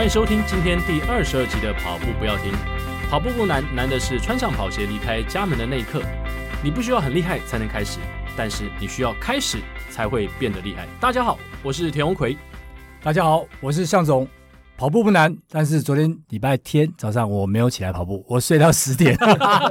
欢迎收听今天第二十二集的跑步不要停。跑步不难，难的是穿上跑鞋离开家门的那一刻。你不需要很厉害才能开始，但是你需要开始才会变得厉害。大家好，我是田红奎。大家好，我是向总。跑步不难，但是昨天礼拜天早上我没有起来跑步，我睡到十点，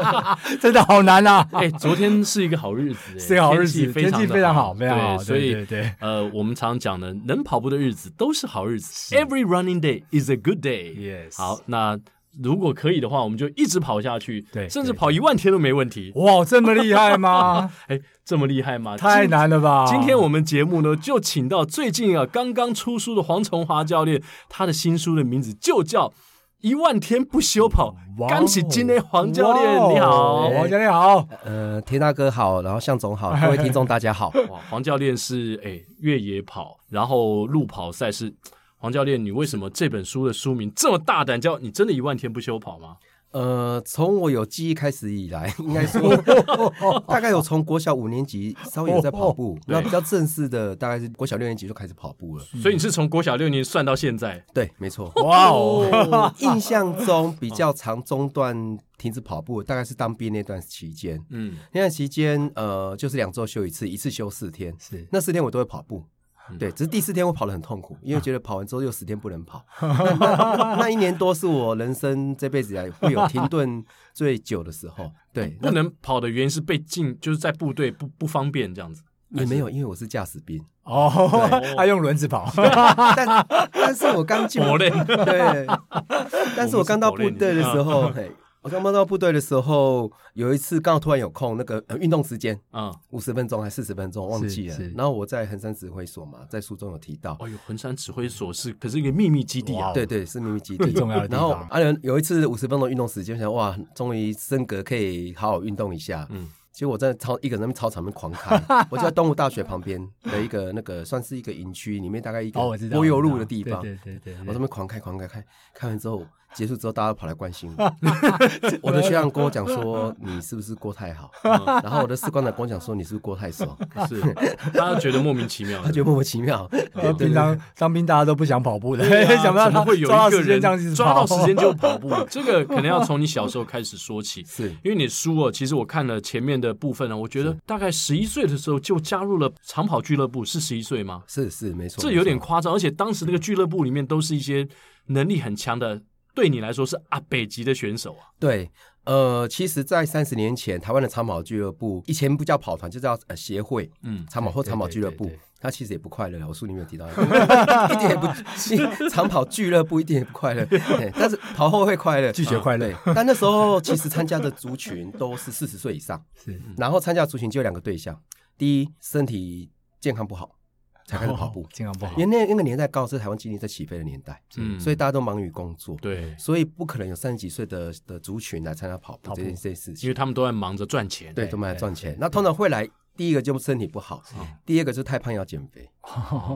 真的好难啊！哎、欸，昨天是一个好日子，是个好日子，天气非常好，非常好。所以，对对对呃，我们常讲的，能跑步的日子都是好日子。Every running day is a good day。Yes。好，那。如果可以的话，我们就一直跑下去，对，甚至跑一万天都没问题。哇，这么厉害吗？哎，这么厉害吗？太难了吧！今天我们节目呢，就请到最近啊刚刚出书的黄崇华教练，他的新书的名字就叫《一万天不休跑》。恭喜今天黄教练，你好，黄教练好，呃，田大哥好，然后向总好，各位听众大家好。哇，黄教练是哎越野跑，然后路跑赛事。黄教练，你为什么这本书的书名这么大胆？叫你真的一万天不休跑吗？呃，从我有记忆开始以来，应该说 大概有从国小五年级稍微有在跑步，那比较正式的大概是国小六年级就开始跑步了。所以你是从国小六年级算到现在？对，没错。哇哦，印象中比较长中断停止跑步，大概是当兵那段期间。嗯，那段期间呃，就是两周休一次，一次休四天。是，那四天我都会跑步。对，只是第四天我跑得很痛苦，因为觉得跑完之后又十天不能跑。那，那，那一年多是我人生这辈子来会有停顿最久的时候。对，不能跑的原因是被禁，就是在部队不不方便这样子。也没有，因为我是驾驶兵 哦，他用轮子跑。但但是我刚进，对，但是我刚到部队的时候。我刚刚到部队的时候，有一次刚好突然有空，那个呃运动时间啊，五十分钟还四十分钟，忘记了。然后我在横山指挥所嘛，在书中有提到。哎呦，横山指挥所是可是一个秘密基地啊，对对，是秘密基地，最重要的地方。然后啊，有一次五十分钟运动时间，想哇，终于升格可以好好运动一下。嗯。其实我在操一个人在操场里面狂开，我就在东吴大学旁边的一个那个算是一个营区里面，大概一个柏油路的地方。对对对，我这边狂开狂开开，开完之后结束之后，大家都跑来关心我。我的学长跟我讲说：“你是不是过太好？”然后我的士官长跟我讲说：“你是不是过太爽？”是，大家觉得莫名其妙，他觉得莫名其妙。平常当兵大家都不想跑步的，想不到他会有一个人抓到时间就跑步。这个可能要从你小时候开始说起，是因为你书哦，其实我看了前面的。的部分呢，我觉得大概十一岁的时候就加入了长跑俱乐部，是十一岁吗？是是没错，这有点夸张，而且当时那个俱乐部里面都是一些能力很强的，对你来说是阿北级的选手啊。对，呃，其实，在三十年前，台湾的长跑俱乐部以前不叫跑团，就叫呃协会，嗯，长跑或长跑俱乐部。他其实也不快乐，我书里面有提到，一点也不长跑俱乐部一点也不快乐，但是跑后会快乐，拒绝快乐。但那时候其实参加的族群都是四十岁以上，是，然后参加族群就有两个对象，第一身体健康不好才开始跑步，健康不好，因为那那个年代刚好是台湾经济在起飞的年代，嗯，所以大家都忙于工作，对，所以不可能有三十几岁的的族群来参加跑步这件这件事情，因为他们都在忙着赚钱，对，都忙着赚钱，那通常会来。第一个就身体不好，第二个就是太胖要减肥，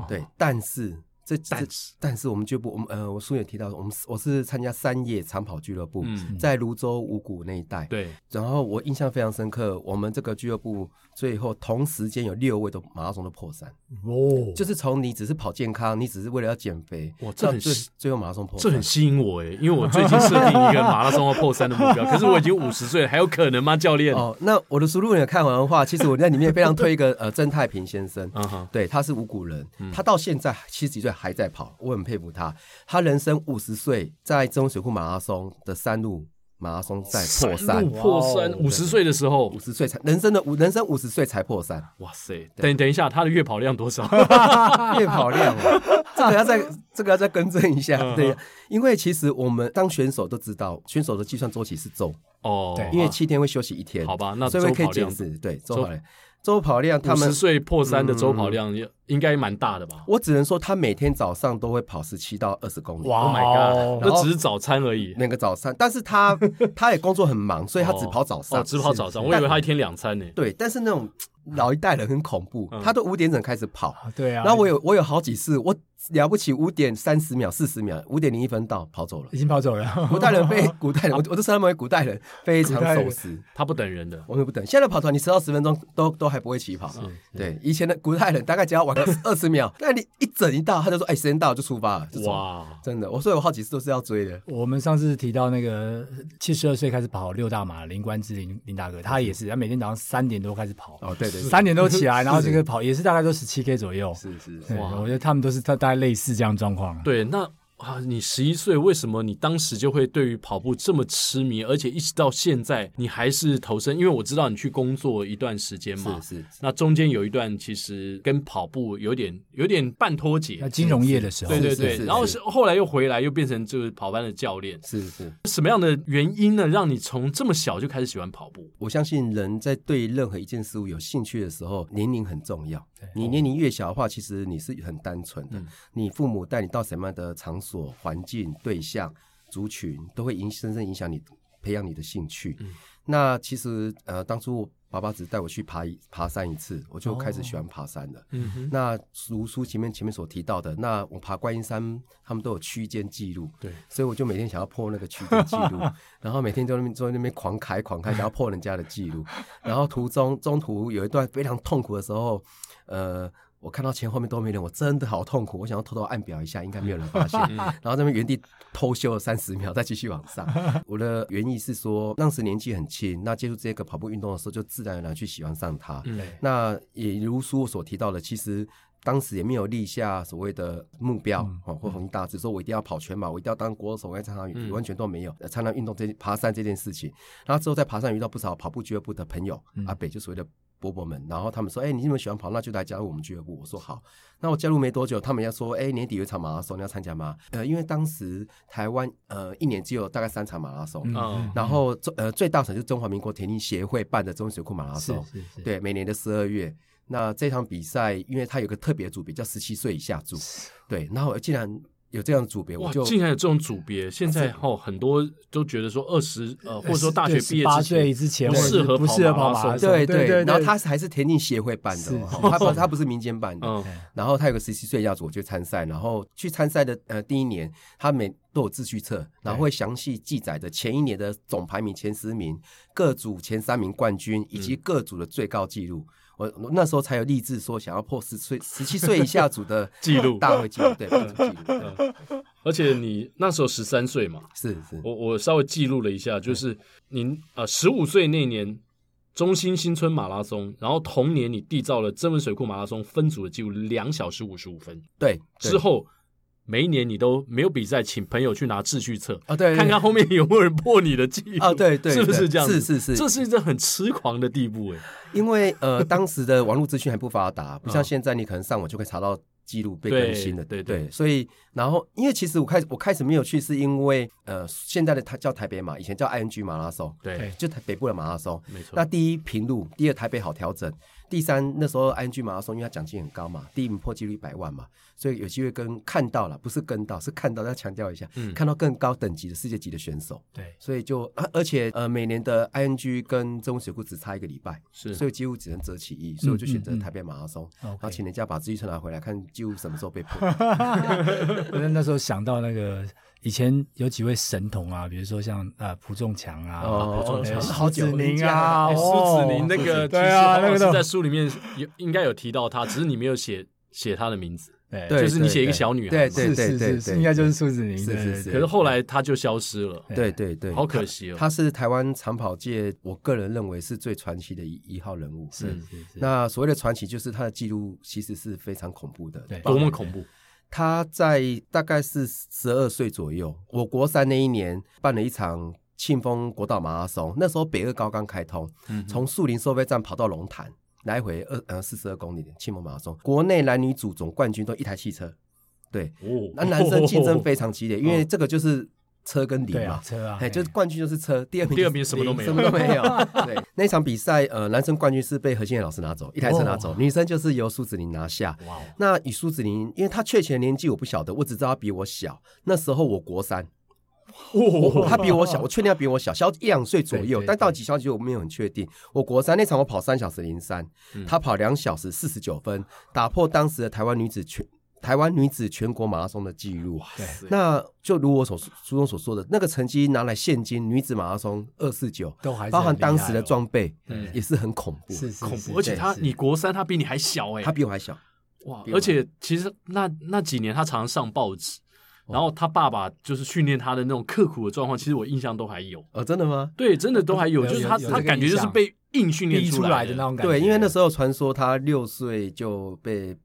对，但是。这但是但是我们俱乐部，我们呃，我书也提到，我们我是参加三叶长跑俱乐部，嗯、在泸州五谷那一带。对，然后我印象非常深刻，我们这个俱乐部最后同时间有六位都马拉松的破三哦，就是从你只是跑健康，你只是为了要减肥，哇，这很最最后马拉松破三，这很吸引我哎，因为我最近设定一个马拉松要破三的目标，可是我已经五十岁了，还有可能吗，教练？哦，那我的书如果你看完的话，其实我在里面非常推一个呃曾太平先生，嗯哼，对，他是五谷人，嗯、他到现在七十几岁。还在跑，我很佩服他。他人生五十岁，在中水库马拉松的山路马拉松赛破三，破三。五十岁的时候，五十岁才人生的五人生五十岁才破三。哇塞！等等一下，他的月跑量多少？月跑量，这个要再这个要再更正一下。对，因为其实我们当选手都知道，选手的计算周期是周哦，对，因为七天会休息一天。好吧，那所以可以解释，对，周跑量。周跑量，他们五十岁破三的周跑量应该蛮大的吧？我只能说，他每天早上都会跑十七到二十公里。哇，Oh my god！那只是早餐而已，那个早餐。但是他 他也工作很忙，所以他只跑早上，只跑早上。我以为他一天两餐呢。对，但是那种老一代人很恐怖，他都五点整开始跑。对啊。然后我有我有好几次我。了不起，五点三十秒、四十秒，五点零一分到，跑走了，已经跑走了。古代人非 古代人，我我都称他们为古代人，非常守时，他不等人的，我们不等。现在跑团你迟到十分钟都都还不会起跑。对，以前的古代人大概只要晚晚个 二十秒，那你一整一到，他就说：“哎、欸，时间到就出发了。”哇，真的，我所以我好几次都是要追的。我们上次提到那个七十二岁开始跑六大马林冠之林林大哥，他也是，他每天早上三点多开始跑。哦，对对，三点多起来，然后这个跑也是大概都十七 K 左右。是是，是，哇，我觉得他们都是大大类似这样状况。对，那。啊！你十一岁，为什么你当时就会对于跑步这么痴迷？而且一直到现在，你还是投身？因为我知道你去工作一段时间嘛，是是。那中间有一段其实跟跑步有点有点半脱节。那金融业的时候，对对对。然后是后来又回来，又变成就是跑班的教练。是是。什么样的原因呢？让你从这么小就开始喜欢跑步？我相信人在对任何一件事物有兴趣的时候，年龄很重要。你年龄越小的话，其实你是很单纯的。你父母带你到什么样的场所、环境、对象、族群，都会影深深影响你，培养你的兴趣。那其实呃，当初爸爸只带我去爬一爬山一次，我就开始喜欢爬山了。那如书前面前面所提到的，那我爬观音山，他们都有区间记录。对，所以我就每天想要破那个区间记录，然后每天在那边在那边狂开狂开，想要破人家的记录。然后途中中途有一段非常痛苦的时候。呃，我看到前后面都没人，我真的好痛苦。我想要偷偷按表一下，应该没有人发现。然后在那边原地偷休了三十秒，再继续往上。我的原意是说，当时年纪很轻，那接触这个跑步运动的时候，就自然而然去喜欢上它。嗯、那也如书所提到的，其实当时也没有立下所谓的目标、嗯、或宏大志，说我一定要跑全马，我一定要当国手，我要参加，嗯、完全都没有参加运动这爬山这件事情。然后之后在爬山遇到不少跑步俱乐部的朋友，嗯、阿北就所谓的。伯伯们，然后他们说：“哎、欸，你这么喜欢跑，那就来加入我们俱乐部。”我说：“好。”那我加入没多久，他们要说：“哎、欸，年底有一场马拉松，你要参加吗？”呃，因为当时台湾呃一年只有大概三场马拉松，嗯、然后中呃最大场就是中华民国田径协会办的中水库马拉松，是是是对，每年的十二月。那这场比赛，因为它有个特别组别叫十七岁以下组，对，然后竟然。有这样的组别，我就竟然有这种组别。现在哦，很多都觉得说二十呃，或者说大学毕业之前不适合不适合跑马拉松。对对对。然后他还是田径协会办的，他不他不是民间办的。然后他有个十七岁要组去参赛，然后去参赛的呃第一年，他每都有秩序册，然后会详细记载着前一年的总排名前十名、各组前三名冠军以及各组的最高纪录。我那时候才有立志说想要破十岁十七岁以下组的 记录大会记录，对，记录。而且你那时候十三岁嘛，是是，我我稍微记录了一下，就是您呃十五岁那年中心新村马拉松，然后同年你缔造了增文水库马拉松分组的记录两小时五十五分，对，之后。每一年你都没有比赛，请朋友去拿秩序册啊，对，看看后面有没有人破你的记录啊，对对，是不是这样？是是是，这是一个很痴狂的地步哎。因为呃，当时的网络资讯还不发达，不像现在，你可能上网就可以查到记录被更新的，对对。所以，然后因为其实我开始我开始没有去，是因为呃，现在的它叫台北马，以前叫 ING 马拉松，对，就台北部的马拉松，没错。那第一平路，第二台北好调整。第三，那时候 ING 马拉松，因为它奖金很高嘛，第一名破纪录一百万嘛，所以有机会跟看到了，不是跟到，是看到，要强调一下，嗯、看到更高等级的世界级的选手。对，所以就而且呃，每年的 ING 跟曾文水库只差一个礼拜，是，所以几乎只能择其一，所以我就选择台北马拉松，嗯嗯嗯、然后请人家把自行车拿回来看，几乎什么时候被破。那那时候想到那个。以前有几位神童啊，比如说像呃蒲仲强啊，蒲仲强、苏子宁啊，苏子宁那个对啊，那个是在书里面有应该有提到他，只是你没有写写他的名字，对，就是你写一个小女孩，对对对对对，应该就是苏子宁，是是是。可是后来他就消失了，对对对，好可惜哦。他是台湾长跑界，我个人认为是最传奇的一一号人物，是是是。那所谓的传奇，就是他的记录其实是非常恐怖的，对，多么恐怖。他在大概是十二岁左右，我国三那一年办了一场庆丰国道马拉松。那时候北二高刚开通，从树林收费站跑到龙潭，来回二呃四十二公里的庆丰马拉松。国内男女组总冠军都一台汽车，对，那男生竞争 非常激烈，因为这个就是。车跟零嘛，车啊，哎，就是冠军就是车，第二名第二名什么都没有，什么都没有。对，那场比赛，呃，男生冠军是被何心妍老师拿走，一台车拿走，女生就是由苏子宁拿下。哇，那以苏子宁，因为她确切年纪我不晓得，我只知道她比我小。那时候我国三，他比我小，我确定他比我小，小一两岁左右，但到几小时我没有很确定。我国三那场我跑三小时零三，他跑两小时四十九分，打破当时的台湾女子全。台湾女子全国马拉松的记录，对，那就如我所书中所说的，那个成绩拿来现今女子马拉松二四九，都还包含当时的装备，也是很恐怖，是恐怖。而且他，你国三，他比你还小哎，他比我还小，哇！而且其实那那几年他常常上报纸，然后他爸爸就是训练他的那种刻苦的状况，其实我印象都还有。哦，真的吗？对，真的都还有，就是他他感觉就是被硬训练出来的。那种感觉。对，因为那时候传说他六岁就被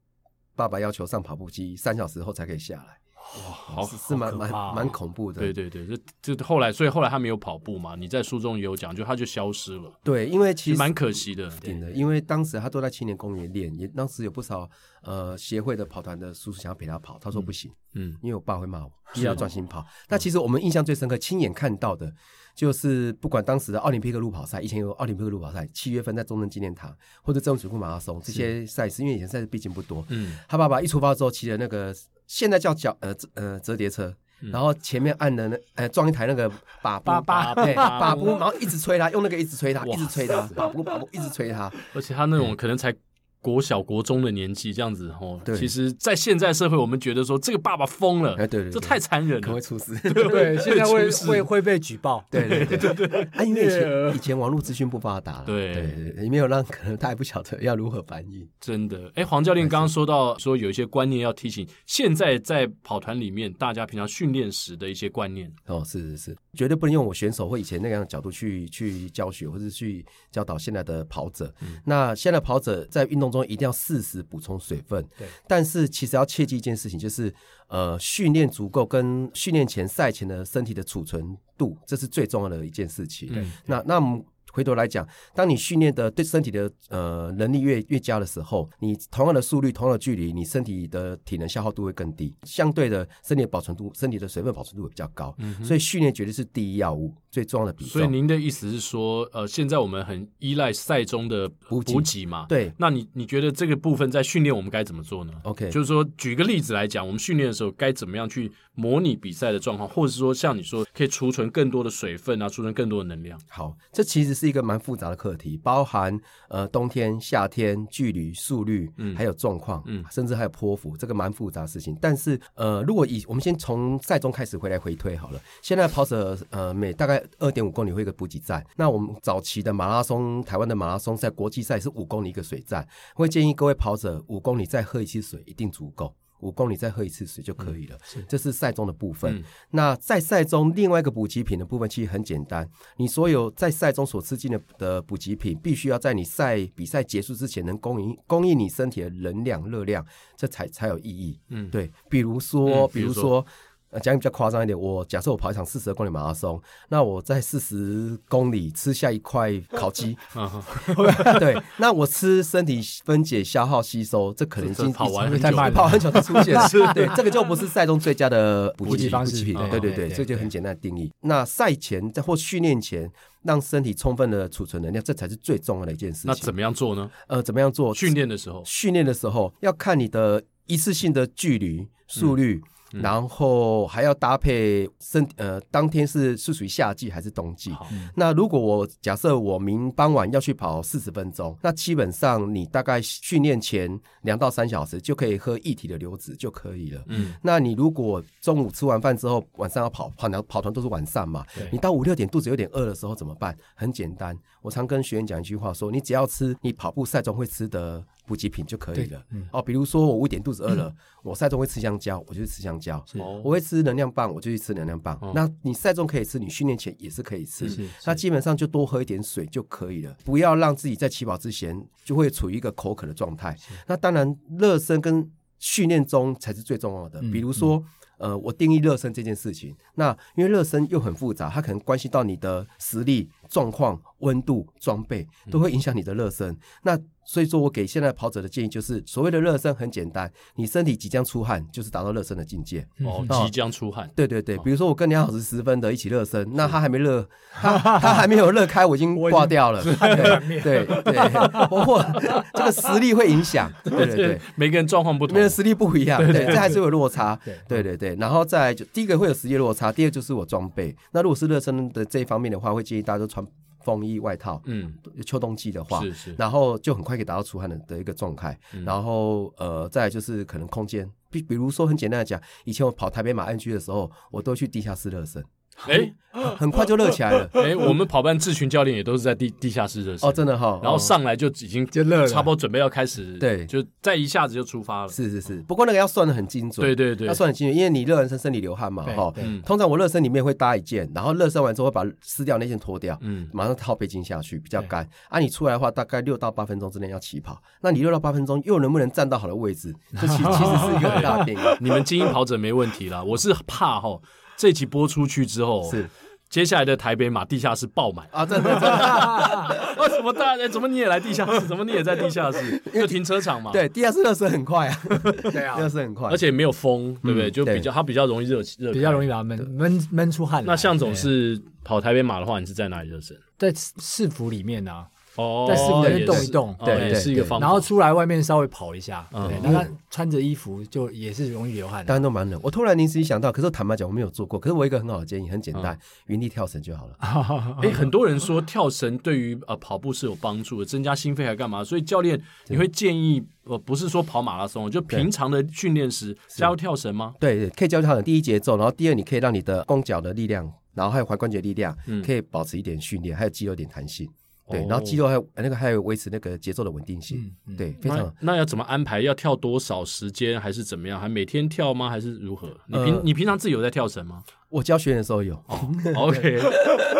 爸爸要求上跑步机，三小时后才可以下来。哇，好是是蛮蛮蛮恐怖的。对对对，就就后来，所以后来他没有跑步嘛。你在书中也有讲，就他就消失了。对，因为其实蛮可惜的。对的，因为当时他都在青年公园练，也当时有不少呃协会的跑团的叔叔想要陪他跑，他说不行，嗯，因为我爸会骂我，必须要专心跑。那其实我们印象最深刻，亲眼看到的，就是不管当时的奥林匹克路跑赛，以前有奥林匹克路跑赛，七月份在中正纪念堂或者中正水库马拉松这些赛事，因为以前赛事毕竟不多，嗯，他爸爸一出发之后骑的那个。现在叫脚呃呃折叠车，然后前面按的那呃装一台那个把把把对把布，然后一直吹他，用那个一直吹他，一直吹他，把布把布一直吹他，而且他那种可能才。国小、国中的年纪这样子哦，对，其实，在现在社会，我们觉得说这个爸爸疯了，哎，对对，这太残忍了，可会出事，对，现在会会会被举报，对对对对，啊，因为以前以前网络资讯不发达，对。对，也没有让可能他还不晓得要如何翻译，真的，哎，黄教练刚刚说到说有一些观念要提醒，现在在跑团里面，大家平常训练时的一些观念，哦，是是是，绝对不能用我选手或以前那样的角度去去教学或者去教导现在的跑者，那现在跑者在运动中一定要适时补充水分，对。但是其实要切记一件事情，就是呃，训练足够跟训练前赛前的身体的储存度，这是最重要的一件事情。对。那那我们。回头来讲，当你训练的对身体的呃能力越越佳的时候，你同样的速率、同样的距离，你身体的体能消耗度会更低，相对的身体的保存度、身体的水分保存度会比较高。嗯，所以训练绝对是第一要务，最重要的比重。所以您的意思是说，呃，现在我们很依赖赛中的补给嘛？对。那你你觉得这个部分在训练我们该怎么做呢？OK，就是说举个例子来讲，我们训练的时候该怎么样去模拟比赛的状况，或者是说像你说可以储存更多的水分啊，储存更多的能量。好，这其实是一个蛮复杂的课题，包含呃冬天、夏天、距离、速率，嗯，还有状况，嗯，甚至还有坡幅，这个蛮复杂的事情。但是呃，如果以我们先从赛中开始回来回推好了，现在跑者呃每大概二点五公里会一个补给站，那我们早期的马拉松，台湾的马拉松赛国际赛是五公里一个水站，会建议各位跑者五公里再喝一次水一定足够。五公里再喝一次水就可以了，嗯、这是赛中的部分。嗯、那在赛中另外一个补给品的部分其实很简单，你所有在赛中所吃进的的补给品，必须要在你赛比赛结束之前能供应供应你身体的能量热量，这才才有意义。嗯，对，比如说，比如说。呃，讲比较夸张一点，我假设我跑一场四十二公里马拉松，那我在四十公里吃下一块烤鸡，对，那我吃身体分解、消耗、吸收，这可能已经跑完很久，跑很久才出现，对，这个就不是赛中最佳的补给方式，对对对，这就很简单的定义。那赛前在或训练前，让身体充分的储存能量，这才是最重要的一件事情。那怎么样做呢？呃，怎么样做？训练的时候，训练的时候要看你的一次性的距离、速率。然后还要搭配身呃，当天是是属于夏季还是冬季？那如果我假设我明傍晚要去跑四十分钟，那基本上你大概训练前两到三小时就可以喝一体的流质就可以了。嗯，那你如果中午吃完饭之后晚上要跑跑跑跑团都是晚上嘛？你到五六点肚子有点饿的时候怎么办？很简单，我常跟学员讲一句话说：你只要吃你跑步赛中会吃的。补给品就可以了。嗯、哦，比如说我五点肚子饿了，嗯、我赛中会吃香蕉，我就去吃香蕉。是我会吃能量棒，我就去吃能量棒。哦、那你赛中可以吃，你训练前也是可以吃。那基本上就多喝一点水就可以了，不要让自己在起跑之前就会处于一个口渴的状态。是那当然，热身跟训练中才是最重要的。嗯、比如说，嗯、呃，我定义热身这件事情，那因为热身又很复杂，它可能关系到你的实力、状况、温度、装备，都会影响你的热身。嗯、那所以说我给现在跑者的建议就是，所谓的热身很简单，你身体即将出汗，就是达到热身的境界。哦，即将出汗。对对对，比如说我跟梁老师十分的一起热身，那他还没热，他他还没有热开，我已经挂掉了。对对对，包括 这个实力会影响。对对对，每个人状况不同，每个人实力不一样，对，这还是有落差。对对对，然后再来就第一个会有实力落差，第二就是我装备。那如果是热身的这一方面的话，会建议大家都穿。风衣外套，嗯，秋冬季的话，是是，然后就很快可以达到出汗的的一个状态。嗯、然后呃，再来就是可能空间，比比如说很简单的讲，以前我跑台北马 NG 的时候，我都去地下室热身。哎，很快就热起来了。哎，我们跑班志群教练也都是在地地下室热身哦，真的哈。然后上来就已经就热了，差不多准备要开始，对，就再一下子就出发了。是是是，不过那个要算的很精准，对对对，要算很精准，因为你热完身身体流汗嘛，哈。嗯。通常我热身里面会搭一件，然后热身完之后会把撕掉那件脱掉，嗯，马上套背巾下去，比较干。啊，你出来的话，大概六到八分钟之内要起跑。那你六到八分钟又能不能站到好的位置？这其其实是一个很大的变。你们精英跑者没问题啦，我是怕哈。这集播出去之后，是接下来的台北马地下室爆满啊！真的，真的，为什么大家？怎么你也来地下室？怎么你也在地下室？就停车场嘛。对，地下室热身很快啊，对啊，热身很快，而且没有风，对不对？就比较它比较容易热热，比较容易把它闷闷闷出汗。那向总是跑台北马的话，你是在哪里热身？在市府里面呢。哦，在室内动一动，对，也是一个方法。然后出来外面稍微跑一下，对，那他穿着衣服就也是容易流汗。当然都蛮冷。我突然临时想到，可是坦白讲我没有做过。可是我一个很好的建议，很简单，原地跳绳就好了。哎，很多人说跳绳对于呃跑步是有帮助的，增加心肺还干嘛？所以教练你会建议，我，不是说跑马拉松，就平常的训练时加入跳绳吗？对，可以加入跳绳。第一节奏，然后第二你可以让你的弓脚的力量，然后还有踝关节力量，可以保持一点训练，还有肌肉一点弹性。对，然后肌肉还有那个还有维持那个节奏的稳定性，对，非常。那要怎么安排？要跳多少时间，还是怎么样？还每天跳吗？还是如何？你平你平常自己有在跳绳吗？我教学员的时候有。OK，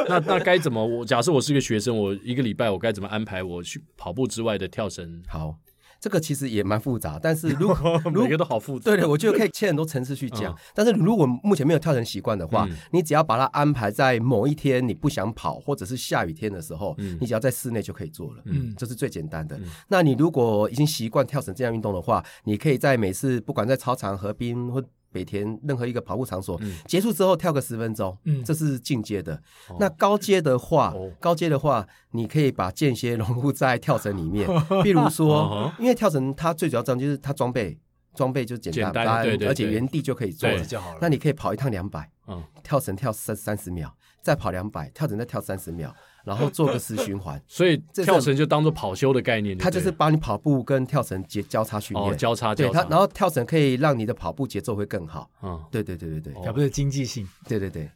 那那该怎么？我假设我是一个学生，我一个礼拜我该怎么安排？我去跑步之外的跳绳？好。这个其实也蛮复杂，但是如 果每个都好复杂，对对，我觉得可以切很多层次去讲。但是如果目前没有跳绳习惯的话，你只要把它安排在某一天你不想跑，或者是下雨天的时候，你只要在室内就可以做了。嗯，这是最简单的。那你如果已经习惯跳绳这样运动的话，你可以在每次不管在操场、河边或北田任何一个跑步场所结束之后跳个十分钟，嗯，这是进阶的。那高阶的话，高阶的话，你可以把间歇融入在跳绳里面。比如说，因为跳绳它最主要这样就是它装备装备就简单，而且原地就可以做了就好了。那你可以跑一趟两百，嗯，跳绳跳三三十秒，再跑两百，跳绳再跳三十秒。然后做个死循环，所以跳绳就当做跑休的概念。它就是把你跑步跟跳绳结交叉训练，交叉对它。然后跳绳可以让你的跑步节奏会更好。嗯，对对对对对，跑步的经济性。对对对，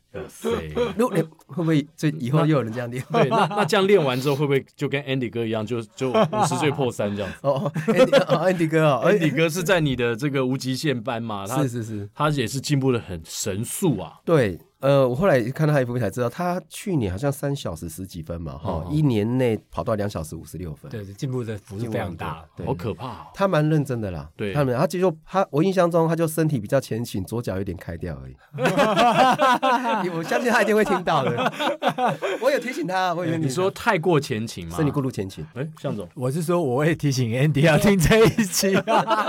如果你会不会这以后又有人这样练？对，那那这样练完之后会不会就跟 Andy 哥一样，就就五十岁破三这样子？哦，Andy 哥啊，Andy 哥是在你的这个无极限班嘛？是是是，他也是进步的很神速啊。对。呃，我后来看到他一幅才知道，他去年好像三小时十几分嘛，哈，一年内跑到两小时五十六分，对，进步的幅度非常大，好可怕。他蛮认真的啦，对，他们，他就说他，我印象中他就身体比较前倾，左脚有点开掉而已。我相信他一定会听到的。我有提醒他，我以为你说太过前倾吗，身体过度前倾。哎，向总，我是说我会提醒 Andy 要听这一期。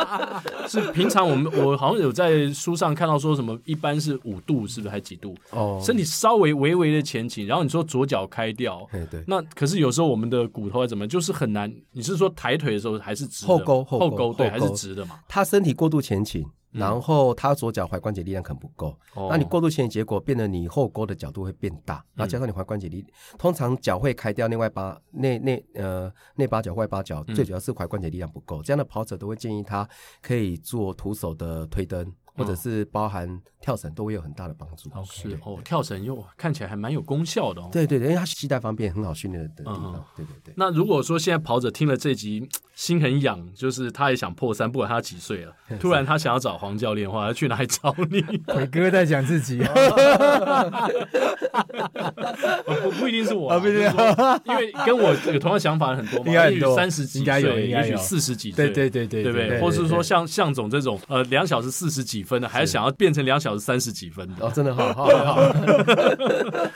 是平常我们我好像有在书上看到说什么，一般是五度，是不是还几度？哦，身体稍微微微的前倾，然后你说左脚开掉，对，那可是有时候我们的骨头还怎么，就是很难。你是说抬腿的时候还是直的？后勾后勾对，还是直的嘛？他身体过度前倾，然后他左脚踝关节力量可能不够，那你过度前倾，结果变得你后勾的角度会变大，然后加上你踝关节力，通常脚会开掉，内外八内内呃内八脚外八脚，最主要是踝关节力量不够。这样的跑者都会建议他可以做徒手的推蹬。或者是包含跳绳都会有很大的帮助。是哦，跳绳又看起来还蛮有功效的哦。对对对，因为它携带方便，很好训练的地方。对对对。那如果说现在跑者听了这集心很痒，就是他也想破三，不管他几岁了，突然他想要找黄教练的话，他去哪里找你？伟哥在讲自己。不不一定是我，不一定，因为跟我有同样想法的很多嘛。也许三十几岁，也许四十几岁，对对对对，对不对？或是说像向总这种，呃，两小时四十几分的，还是想要变成两小时三十几分的？哦，真的好好好，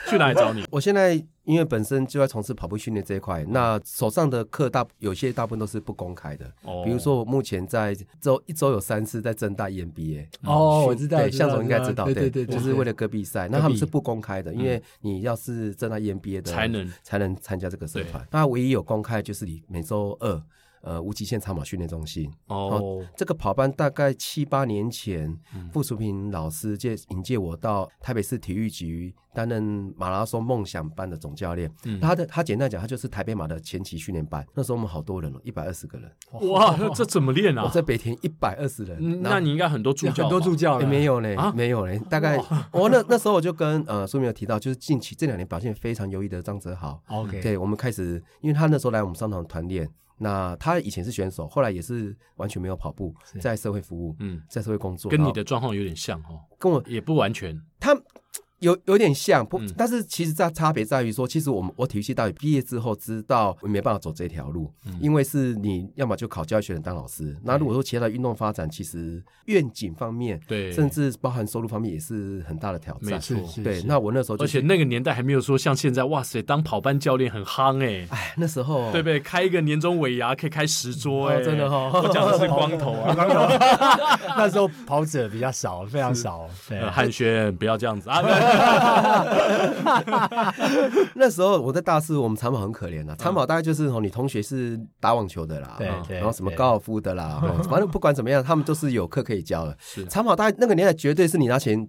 去哪里找你？我现在。因为本身就在从事跑步训练这一块，那手上的课大有些大部分都是不公开的。哦，比如说我目前在周一周有三次在增大 EMBA。哦，我知道，对，向总应该知道，对对对，就是为了戈壁赛。那他们是不公开的，因为你要是正大 EMBA 的，才能才能参加这个社团。那唯一有公开就是你每周二。呃无极限长跑训练中心。哦，这个跑班大概七八年前，嗯傅淑平老师借引荐我到台北市体育局担任马拉松梦想班的总教练。嗯他的他简单讲，他就是台北马的前期训练班。那时候我们好多人了，一百二十个人。哇，这怎么练啊？我在北田一百二十人，嗯那你应该很多助教吧，很多助教欸、没有嘞，啊没有嘞，大概我那那时候我就跟呃苏明有提到，就是近期这两年表现非常优异的张哲豪，OK，对我们开始，因为他那时候来我们商场团练，那他以前是选手，后来也是完全没有跑步，在社会服务，嗯，在社会工作，跟你的状况有点像哦，跟我也不完全。他有有点像，不嗯，但是其实在差别在于说，其实我们我体育系大学毕业之后，知道我没办法走这条路，嗯。因为是你要么就考教育学院当老师，那如果说其他的运动发展，其实愿景方面，对，甚至包含收入方面也是很大的挑战。没错。对，那我那时候就而且那个年代还没有说像现在，哇塞，当跑班教练很夯哎，哎，那时候。对不对？开一个年终尾牙可以开十桌哎，哦真的哦。我讲的是光头啊，光头，那时候跑者比较少，非常少，对。呃，汉轩不要这样子啊，那时候我在大四，我们长跑很可怜啊，长跑大概就是哦，你同学是打网球的啦，哦对。对然后什么高尔夫的啦，哦 反正不管怎么样，他们都是有课可以教的。是。长跑大概那个年代绝对是你拿钱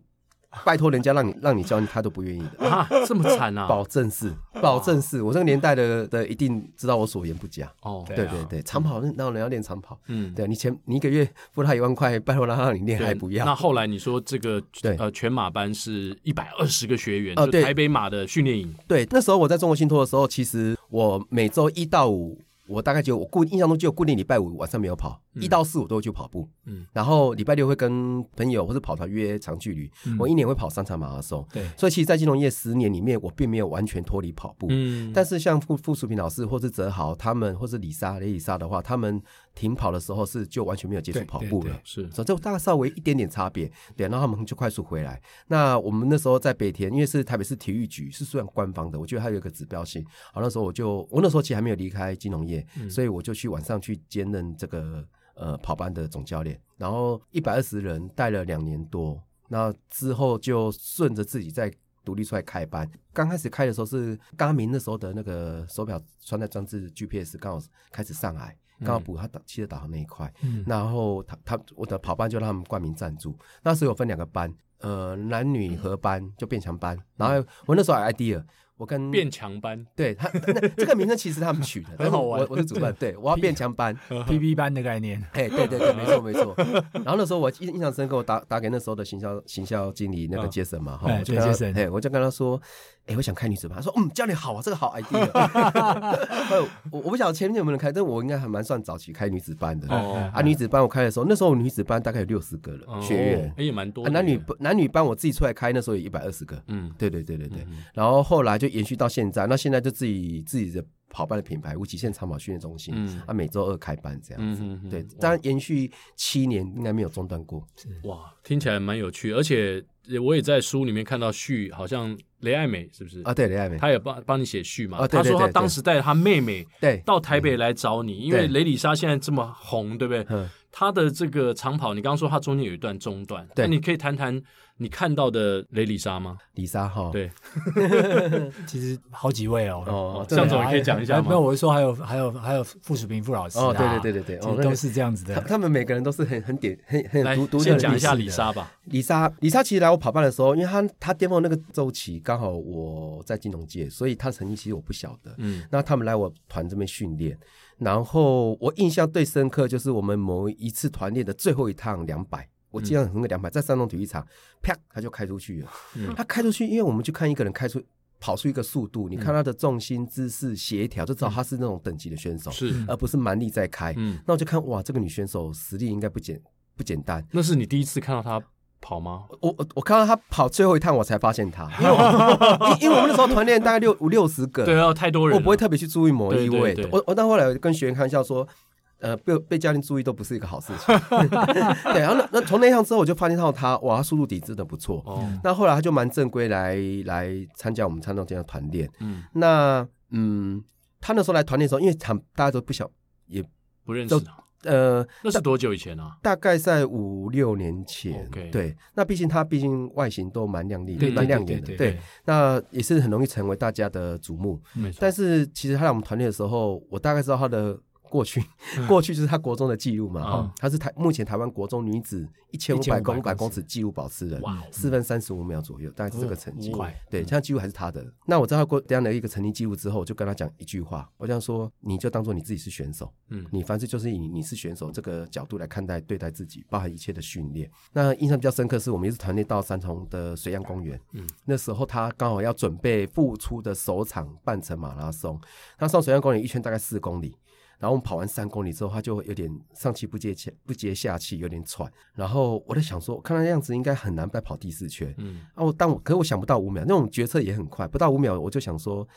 拜托人家让你让你教，他都不愿意的。啊，这么惨啊，保证是，保证是。我这个年代的的一定知道我所言不假。哦，对啊。对对对，长跑那人要练长跑？嗯，对你前你一个月付他一万块，拜托他让你练还不要。那后来你说这个对。呃全马班是一百二十个学员，就哦对。台北马的训练营，对，那时候我在中国信托的时候，其实我每周一到五，我大概就我固印象中就固定礼拜五晚上没有跑，一、到四我都会去跑步，嗯，然后礼拜六会跟朋友或者跑团约长距离，我一年会跑三场马拉松，对。所以其实，在金融业十年里面，我并没有完全脱离跑步，嗯，但是像傅傅淑平老师或是泽豪他们，或是李莎雷李莎的话，他们停跑的时候是就完全没有接触跑步了。是所以这大概稍微一点点差别，对，然后他们就快速回来。那我们那时候在北田，因为是台北市体育局，是算官方的，我觉得它有一个指标性。好，那时候我就我那时候其实还没有离开金融业，所以我就去晚上去兼任这个呃跑班的总教练，然后一百二十人带了两年多，那之后就顺着自己在独立出来开班。刚开始开的时候是刚明那时候的那个手表穿戴装置 GPS 刚好开始上来。刚好补他导汽车导航那一块，嗯然后他他我的跑班就让他们冠名赞助。那时候有分两个班，呃，男女合班就变强班。然后我那时候有 idea，我跟变强班，对他那这个名称其实他们取的，很好玩我我是主办，对我要变强班。PP 班的概念，哎，对对对，没错没错。然后那时候我印印象深刻，我打打给那时候的行销行销经理那个杰森嘛，哈、哎我就跟他对，Jason 哎，我就跟他说，哎，我想开女子班，他说，嗯，教练好啊，这个好 idea。我我不晓得前面有没有人开，但我应该还蛮算早期开女子班的。哦啊，女子班我开的时候，那时候女子班大概有六十个人、哦。学员，哎也蛮多啊，男女男女班我自己出来开，那时候有一百二十个。嗯，对对对对对，嗯然后后来就延续到现在，那现在就自己自己的跑班的品牌无极限长跑训练中心，嗯啊，每周二开班这样子。对，当然延续七年应该没有中断过。哇，听起来蛮有趣，而且我也在书里面看到序，好像雷爱美是不是？啊，对，雷爱美，他也帮帮你写序嘛。啊对他说他对对当时带着他妹妹对，到台北来找你，因为雷里莎现在这么红，对不对？嗯，他的这个长跑，你刚刚说他中间有一段中断，对那你可以谈谈你看到的雷里莎吗？李莎哈，对，其实好几位哦。哦，向总对也可以讲一下吗哎没有，我是说还有还有还有傅淑平傅老师啊哦，对对对对对，都是这样子的。他他们每个人都是很很点很很独独特先讲一下李莎吧。李莎，李莎其实来我跑班的时候，因为她她巅峰那个周期刚好我在金融界，所以她成绩其实我不晓得。嗯那他们来我团这边训练，然后我印象最深刻就是我们某一次团练的最后一趟两百，我记得很深刻两百，在山东体育场，啪，他就开出去了。嗯他开出去，因为我们去看一个人开出跑出一个速度，你看他的重心、姿势、协调，就知道他是那种等级的选手，是，而不是蛮力在开。嗯，那我就看哇，这个女选手实力应该不简不简单。那是你第一次看到她跑吗？我我我看到她跑最后一趟，我才发现她，因为我因因为我们那时候团练大概六五六十个，对啊，太多人，我不会特别去注意某一位。我我到后来跟学员开玩笑说，呃，被被教练注意都不是一个好事情。对，然后那那从那一趟之后，我就发现到他，哇，他速度底真的不错。哦，那后来他就蛮正规来来参加我们参众这样的团练。嗯，那嗯，他那时候来团练的时候，因为他大家都不晓，也不认识都，呃，那是多久以前啊？大概在五六年前。OK 对，那毕竟他毕竟外形都蛮亮丽的，蛮亮眼的。对对，那也是很容易成为大家的瞩目。但是其实他来我们团练的时候，我大概知道他的过去，过去就是他国中的记录嘛，哈、嗯，他是台目前台湾国中女子一千五百公百公尺。记录保持人，哇，四分三十五秒左右，大概是这个成绩，快，对，现在记录还是他的。那我知道他过这样的一个成绩记录之后，我就跟他讲一句话，我这样说，你就当做你自己是选手，嗯，你凡事就是以你是选手这个角度来看待对待自己，包含一切的训练。那印象比较深刻是我们一次团队到三重的水漾公园，嗯，那时候他刚好要准备复出的首场半程马拉松，他上水漾公园一圈大概四公里。然后我们跑完三公里之后，他就有点上气不接气，不接下气，有点喘。然后我在想说，看他样子应该很难再跑第四圈。嗯，啊，我但我可是我想不到五秒，那种决策也很快，不到五秒我就想说。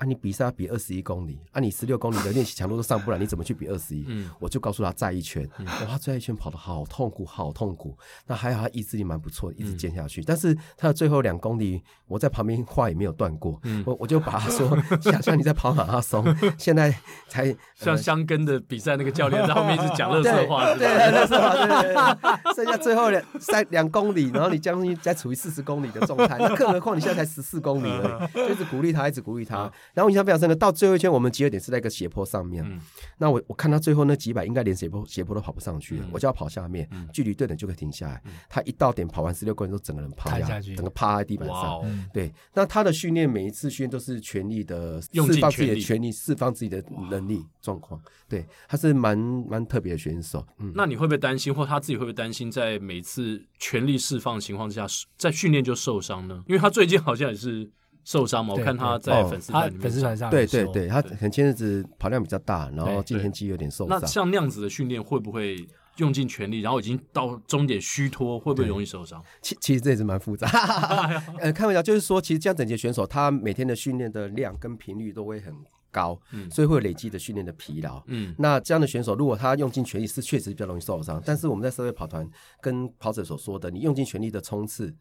啊，你比赛要比二十一公里，啊，你十六公里的练习强度都上不来，你怎么去比二十一？我就告诉他再一圈，哇、嗯，他再一圈跑得好痛苦，好痛苦。那还好他意志力蛮不错的，一直健下去。嗯、但是他的最后两公里，我在旁边话也没有断过，嗯、我我就把他说，想象你在跑马拉松，现在才、呃、像香根的比赛那个教练在后面一直讲垃圾话，对，垃圾话，对对对，剩下最后两三两公里，然后你将近在处于四十公里的状态，那更何况你现在才十四公里而已，就一直鼓励他，一直鼓励他。然后印象非常深刻，到最后一圈，我们集合点是在一个斜坡上面。嗯、那我我看他最后那几百，应该连斜坡斜坡都跑不上去了。嗯、我就要跑下面，嗯、距离对等就可以停下来。嗯、他一到点跑完十六公里，都整个人趴下，下去整个趴在地板上。哦、对，那他的训练每一次训练都是全力的释放自己的全力，释放自己的能力状况。对，他是蛮蛮特别的选手。嗯，那你会不会担心，或他自己会不会担心，在每次全力释放的情况之下，在训练就受伤呢？因为他最近好像也是。受伤吗？我看他在粉丝团粉丝团上，对对对，他可能前阵子跑量比较大，然后今天肌有点受伤。那像那样子的训练，会不会用尽全力，然后已经到终点虚脱，会不会容易受伤？其其实这也是蛮复杂。呃，开玩笑，就是说，其实这样等级选手，他每天的训练的量跟频率都会很高，嗯，所以会有累积的训练的疲劳。嗯，那这样的选手，如果他用尽全力，是确实比较容易受伤。但是我们在社会跑团跟跑者所说的，你用尽全力的冲刺，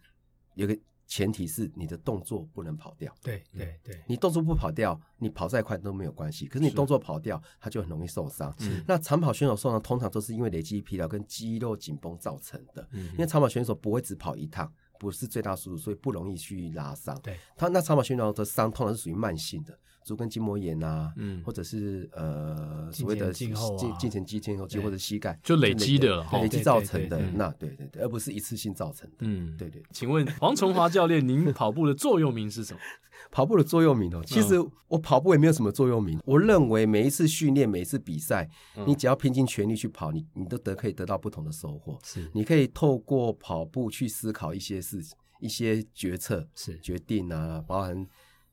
有个。前提是你的动作不能跑掉。对对对，你动作不跑掉，你跑再快都没有关系。可是你动作跑掉，它就很容易受伤。那长跑选手受伤通常都是因为累积疲劳跟肌肉紧绷造成的。因为长跑选手不会只跑一趟，不是最大速度，所以不容易去拉伤。对，他那长跑选手的伤通常是属于慢性的。足跟筋膜炎啊，嗯，或者是呃所谓的进进进前肌、前后肌或者膝盖，就累积的累积造成的，那对对对，而不是一次性造成的，嗯，对对。请问黄崇华教练，您跑步的座右铭是什么？跑步的座右铭哦，其实我跑步也没有什么座右铭。我认为每一次训练、每一次比赛，你只要拼尽全力去跑，你你都得可以得到不同的收获。是，你可以透过跑步去思考一些事情、一些决策、是决定啊，包含。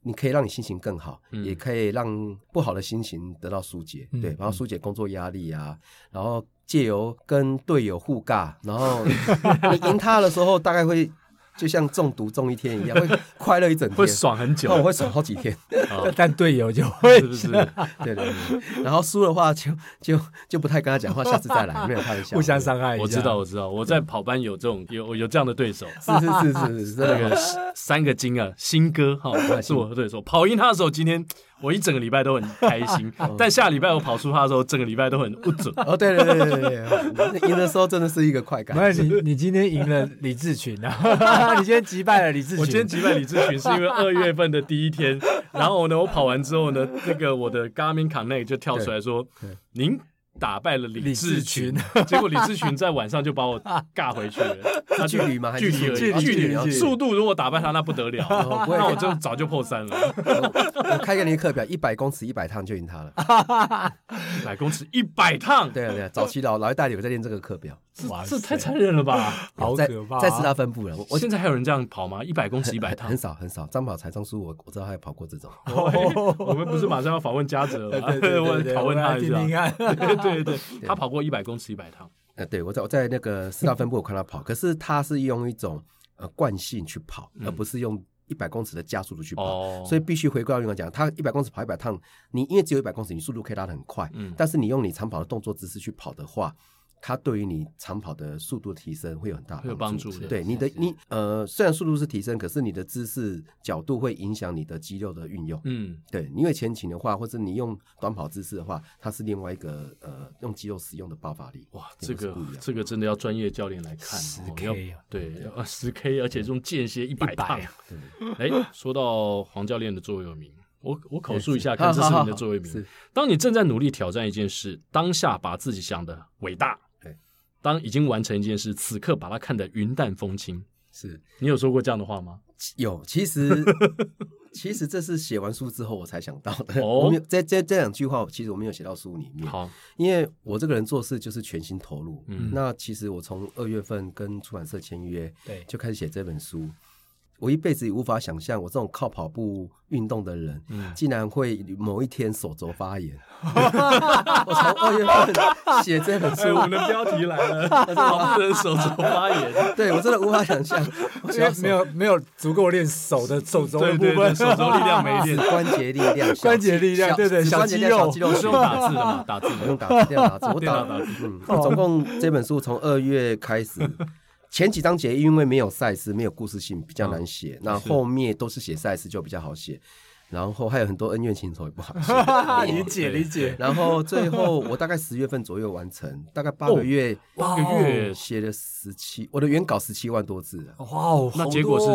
你可以让你心情更好，嗯、也可以让不好的心情得到疏解，嗯、对，然后疏解工作压力啊，然后借由跟队友互尬，然后 你赢他的时候，大概会。就像中毒中一天一样，会快乐一整天，会爽很久，我会爽好几天。但队友就会是不是？对对对。然后输的话就就就不太跟他讲话，下次再来，没有开玩笑。互相伤害。我知道，我知道，我在跑班有这种有有这样的对手，是是是是是，那个三个金啊，新哥哈是我的对手。跑赢他的时候，今天。我一整个礼拜都很开心，但下礼拜我跑出他的时候，整个礼拜都很不准。哦，对对对对对，赢的时候真的是一个快感。没关系，你今天赢了李志群啊，你今天击败了李志群。我今天击败李志群是因为二月份的第一天，然后呢，我跑完之后呢，那个我的 Garmin Connect 就跳出来说，您。打败了李志群，结果李志群在晚上就把我 尬回去了。他距离吗？距离而已，距离。速度如果打败他，那不得了，那我就早就破三了。我开个那个课表，一百公尺一百趟就赢他了。一 百公尺一百趟，对啊对啊。早期老老一代有在练这个课表，哇，这太残忍了吧？好可怕。在四大分部了。我现在还有人这样跑吗？一百公尺一百趟，很 少很少。张宝才、张叔，我我知道他也跑过这种。我们不是马上要访问嘉泽吗？我讨论他一下。对对对，他跑。跑过一百公尺一百趟，呃，对我在我在那个四大分部我看他跑，可是他是用一种呃惯性去跑，而不是用一百公尺的加速度去跑，嗯、所以必须回归到另外讲，他一百公尺跑一百趟，你因为只有一百公尺，你速度可以拉得很快，嗯，但是你用你长跑的动作姿势去跑的话。它对于你长跑的速度提升会有很大帮助。对你的你呃，虽然速度是提升，可是你的姿势角度会影响你的肌肉的运用。嗯，对，因为前倾的话，或者你用短跑姿势的话，它是另外一个呃用肌肉使用的爆发力。哇，这个这个真的要专业教练来看。十 K 啊，对，十 K，而且这种间歇一百趟。对，哎，说到黄教练的座右铭，我我口述一下，看这是你的座右铭。是，当你正在努力挑战一件事，当下把自己想的伟大。对，当已经完成一件事，此刻把它看得云淡风轻。是你有说过这样的话吗？有，其实 其实这是写完书之后我才想到的。哦，我没有这这这两句话，其实我没有写到书里面。好，因为我这个人做事就是全心投入。嗯，那其实我从二月份跟出版社签约，对，就开始写这本书。我一辈子也无法想象，我这种靠跑步运动的人，嗯、竟然会某一天手肘发炎。我从二月份写这本书，欸、我们的标题来了，跑步人手肘发炎。对，我真的无法想象，因为没有没有足够练手的手肘的部分，手肘力量没练，关节力量，关节力量，对对，小肌肉，肌肉是用打字的嘛？打字，用打字，电脑打字，我打打字。嗯，总共这本书从二月开始。前几章节因为没有赛事，没有故事性，比较难写。那、哦、后面都是写赛事，就比较好写。然后还有很多恩怨情仇也不好写。理解理解。然后最后我大概十月份左右完成，大概八个月，八个月写了十七，我的原稿十七万多字。哇哦，那结果是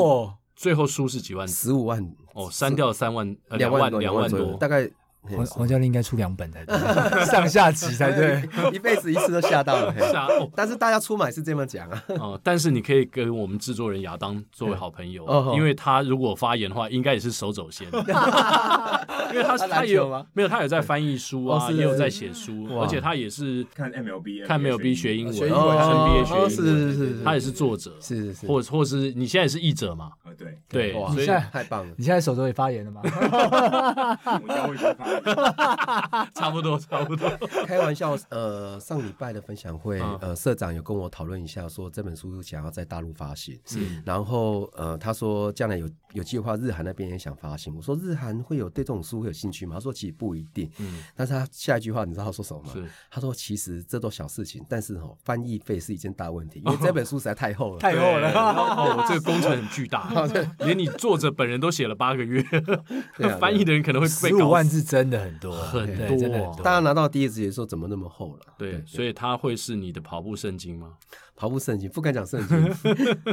最后书是几万字？十五万。哦，删掉三万，两万两万多，大概。黄黄教练应该出两本才对，上下集才对，一辈子一次都吓到了。吓！但是大家出买是这么讲啊。哦，但是你可以跟我们制作人亚当作为好朋友，因为他如果发言的话，应该也是手肘先。因为他他也有没有他有在翻译书啊，也有在写书，而且他也是看 MLB 看 MLB 学英文，NBA 学英文，是是是，他也是作者，是是是，或或是你现在也是译者嘛？对对，所以太棒了。你现在手肘也发炎了吗？差不多，差不多。开玩笑，呃，上礼拜的分享会，呃，社长有跟我讨论一下，说这本书想要在大陆发行，是。然后，呃，他说将来有有计划，日韩那边也想发行。我说日韩会有对这种书会有兴趣吗？他说其实不一定。嗯。但是他下一句话，你知道他说什么吗？他说其实这都小事情，但是哦，翻译费是一件大问题，因为 这本书实在太厚了，太厚了。哦，这个工程很巨大，连你作者本人都写了八个月，翻译的人可能会被五。万字真的很多，很多。大家拿到第一集的时候，怎么那么厚了？对，所以它会是你的跑步圣经吗？跑步圣经不敢讲圣经，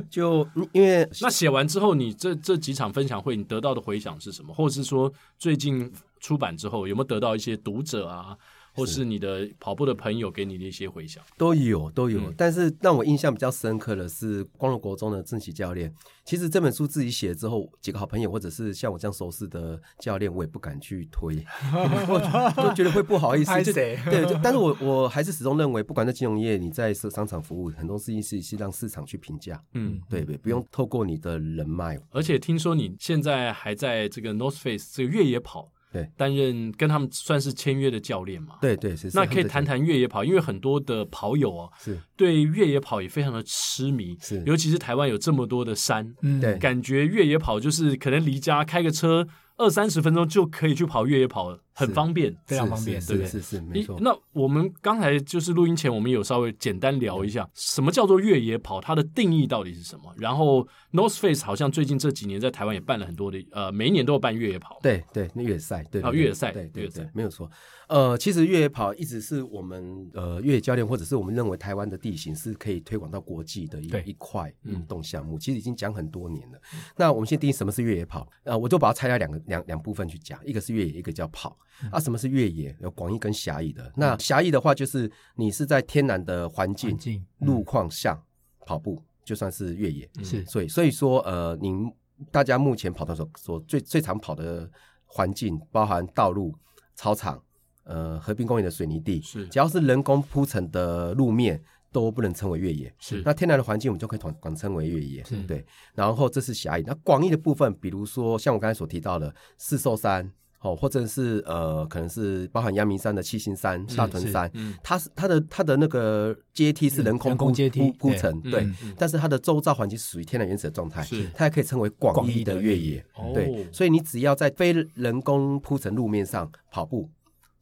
就因为那写完之后，你这这几场分享会，你得到的回响是什么？或者是说，最近出版之后，有没有得到一些读者啊？或是你的跑步的朋友给你的一些回响，都有都有。但是让我印象比较深刻的是光荣国中的郑琦教练。其实这本书自己写之后，几个好朋友或者是像我这样熟识的教练，我也不敢去推，我就觉得会不好意思。对，但是我我还是始终认为，不管在金融业，你在商场服务，很多事情是是让市场去评价。嗯，对对，不用透过你的人脉。而且听说你现在还在这个 North Face 这个越野跑。对，担任跟他们算是签约的教练嘛？对对是。那可以谈谈越野跑，因为很多的跑友哦，是对越野跑也非常的痴迷，是。尤其是台湾有这么多的山，嗯，对，感觉越野跑就是可能离家开个车二三十分钟就可以去跑越野跑了。很方便，非常方便，对不对？是是没错。那我们刚才就是录音前，我们有稍微简单聊一下，什么叫做越野跑？它的定义到底是什么？然后 North Face 好像最近这几年在台湾也办了很多的，呃，每一年都有办越野跑。对对，那越野赛，对啊，越野赛，对对对，没有错。呃，其实越野跑一直是我们呃越野教练或者是我们认为台湾的地形是可以推广到国际的一一块运动项目。其实已经讲很多年了。那我们先定义什么是越野跑？呃，我就把它拆开两个两两部分去讲，一个是越野，一个叫跑。啊，什么是越野？有广义跟狭义的。那狭义的话，就是你是在天然的环境、境路况下跑步，就算是越野。是，所以所以说，呃，您大家目前跑的时候，所最最常跑的环境，包含道路、操场、呃，河滨公园的水泥地，是，只要是人工铺成的路面，都不能称为越野。是，那天然的环境，我们就可以统统称为越野。是对。然后这是狭义，那广义的部分，比如说像我刚才所提到的四兽山。哦，或者是呃，可能是包含阳明山的七星山、大屯山，嗯，它是它的它的那个阶梯是人工铺阶梯铺成，对，但是它的周遭环境属于天然原始的状态，是它还可以称为广义的越野，对，所以你只要在非人工铺成路面上跑步。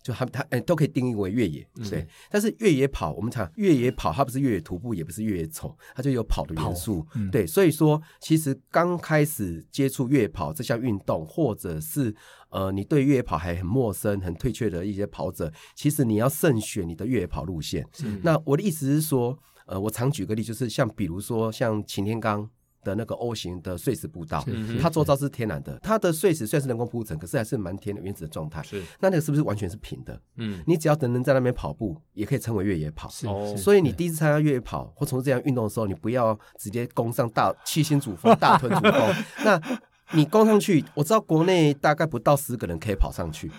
就它它哎都可以定义为越野，对。嗯、但是越野跑，我们讲越野跑，它不是越野徒步，也不是越野走，它就有跑的元素，嗯、对。所以说，其实刚开始接触越野跑这项运动，或者是呃你对越野跑还很陌生、很退却的一些跑者，其实你要慎选你的越野跑路线。那我的意思是说，呃，我常举个例，就是像比如说像擎天岗。的那个 O 型的碎石步道，它周遭是天然的，它的碎石虽然是人工铺成，可是还是蛮天的原始的状态。是，那那个是不是完全是平的？嗯，你只要能能在那边跑步，也可以称为越野跑。是所以你第一次参加越野跑或从事这样运动的时候，你不要直接攻上大七星主峰、大屯主峰。那你攻上去，我知道国内大概不到十个人可以跑上去。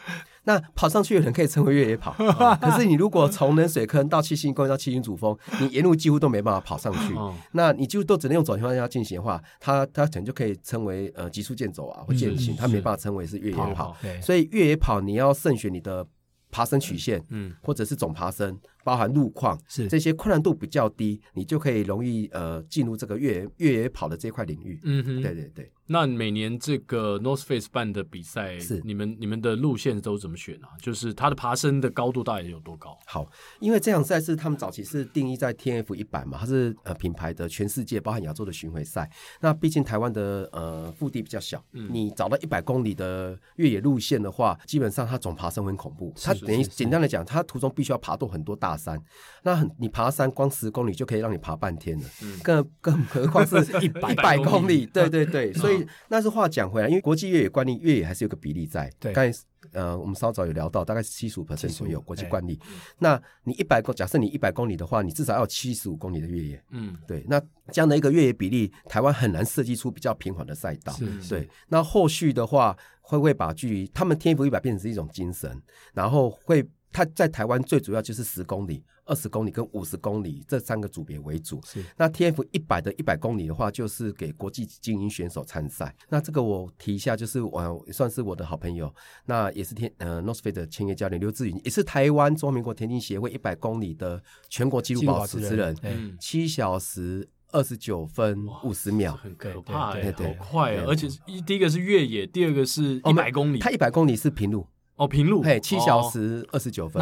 那跑上去的人可以称为越野跑，可是你如果从冷水坑到七星公园到七星主峰，你沿路几乎都没办法跑上去。哦。那你就都只能用走的情况下进行的话，它它可能就可以称为呃极速健走啊或健行，嗯它没办法称为是越野跑。所以越野跑你要慎选你的爬升曲线，嗯。或者是总爬升，包含路况，是这些困难度比较低，你就可以容易呃进入这个越野越野跑的这块领域。嗯哼，对对对，那每年这个 North Face 办的比赛，是你们你们的路线都怎么选啊？就是它的爬升的高度大概有多高？好，因为这场赛事他们早期是定义在 TNF 一百嘛，它是呃品牌的全世界包含亚洲的巡回赛。那毕竟台湾的呃腹地比较小，嗯你找到一百公里的越野路线的话，基本上它总爬升很恐怖。它等于简单的讲，它途中必须要爬过很多大山。那很你爬山光十公里就可以让你爬半天了，嗯更更何况是 一100百公里公里？对对对，所以那是话讲回来，因为国际越野惯例，越野还是有个比例在。对刚才呃，我们稍早有聊到，大概是七十五 percent 左右国际惯例。那你一百公，假设你一百公里的话，你至少要七十五公里的越野。嗯，对，那这样的一个越野比例，台湾很难设计出比较平缓的赛道。对，那后续的话，会不会把距离他们 TNF 一百变成是一种精神，然后会它在台湾最主要就是十公里、二十公里跟五十公里这三个组别为主。是那 TNF 一百的一百公里的话，就是给国际精英选手参赛。那这个我提一下，就是我算是我的好朋友，那也是天呃 North Face 的签约教练刘志云，也是台湾中华民国田径协会一百公里的全国纪录保持人，对嗯七小时二十九分五十秒。很可怕哎，对好快啊！对而且一第一个是越野，第二个是一百公里，他一百公里是平路，哦平路，嘿，七小哦时二十九分，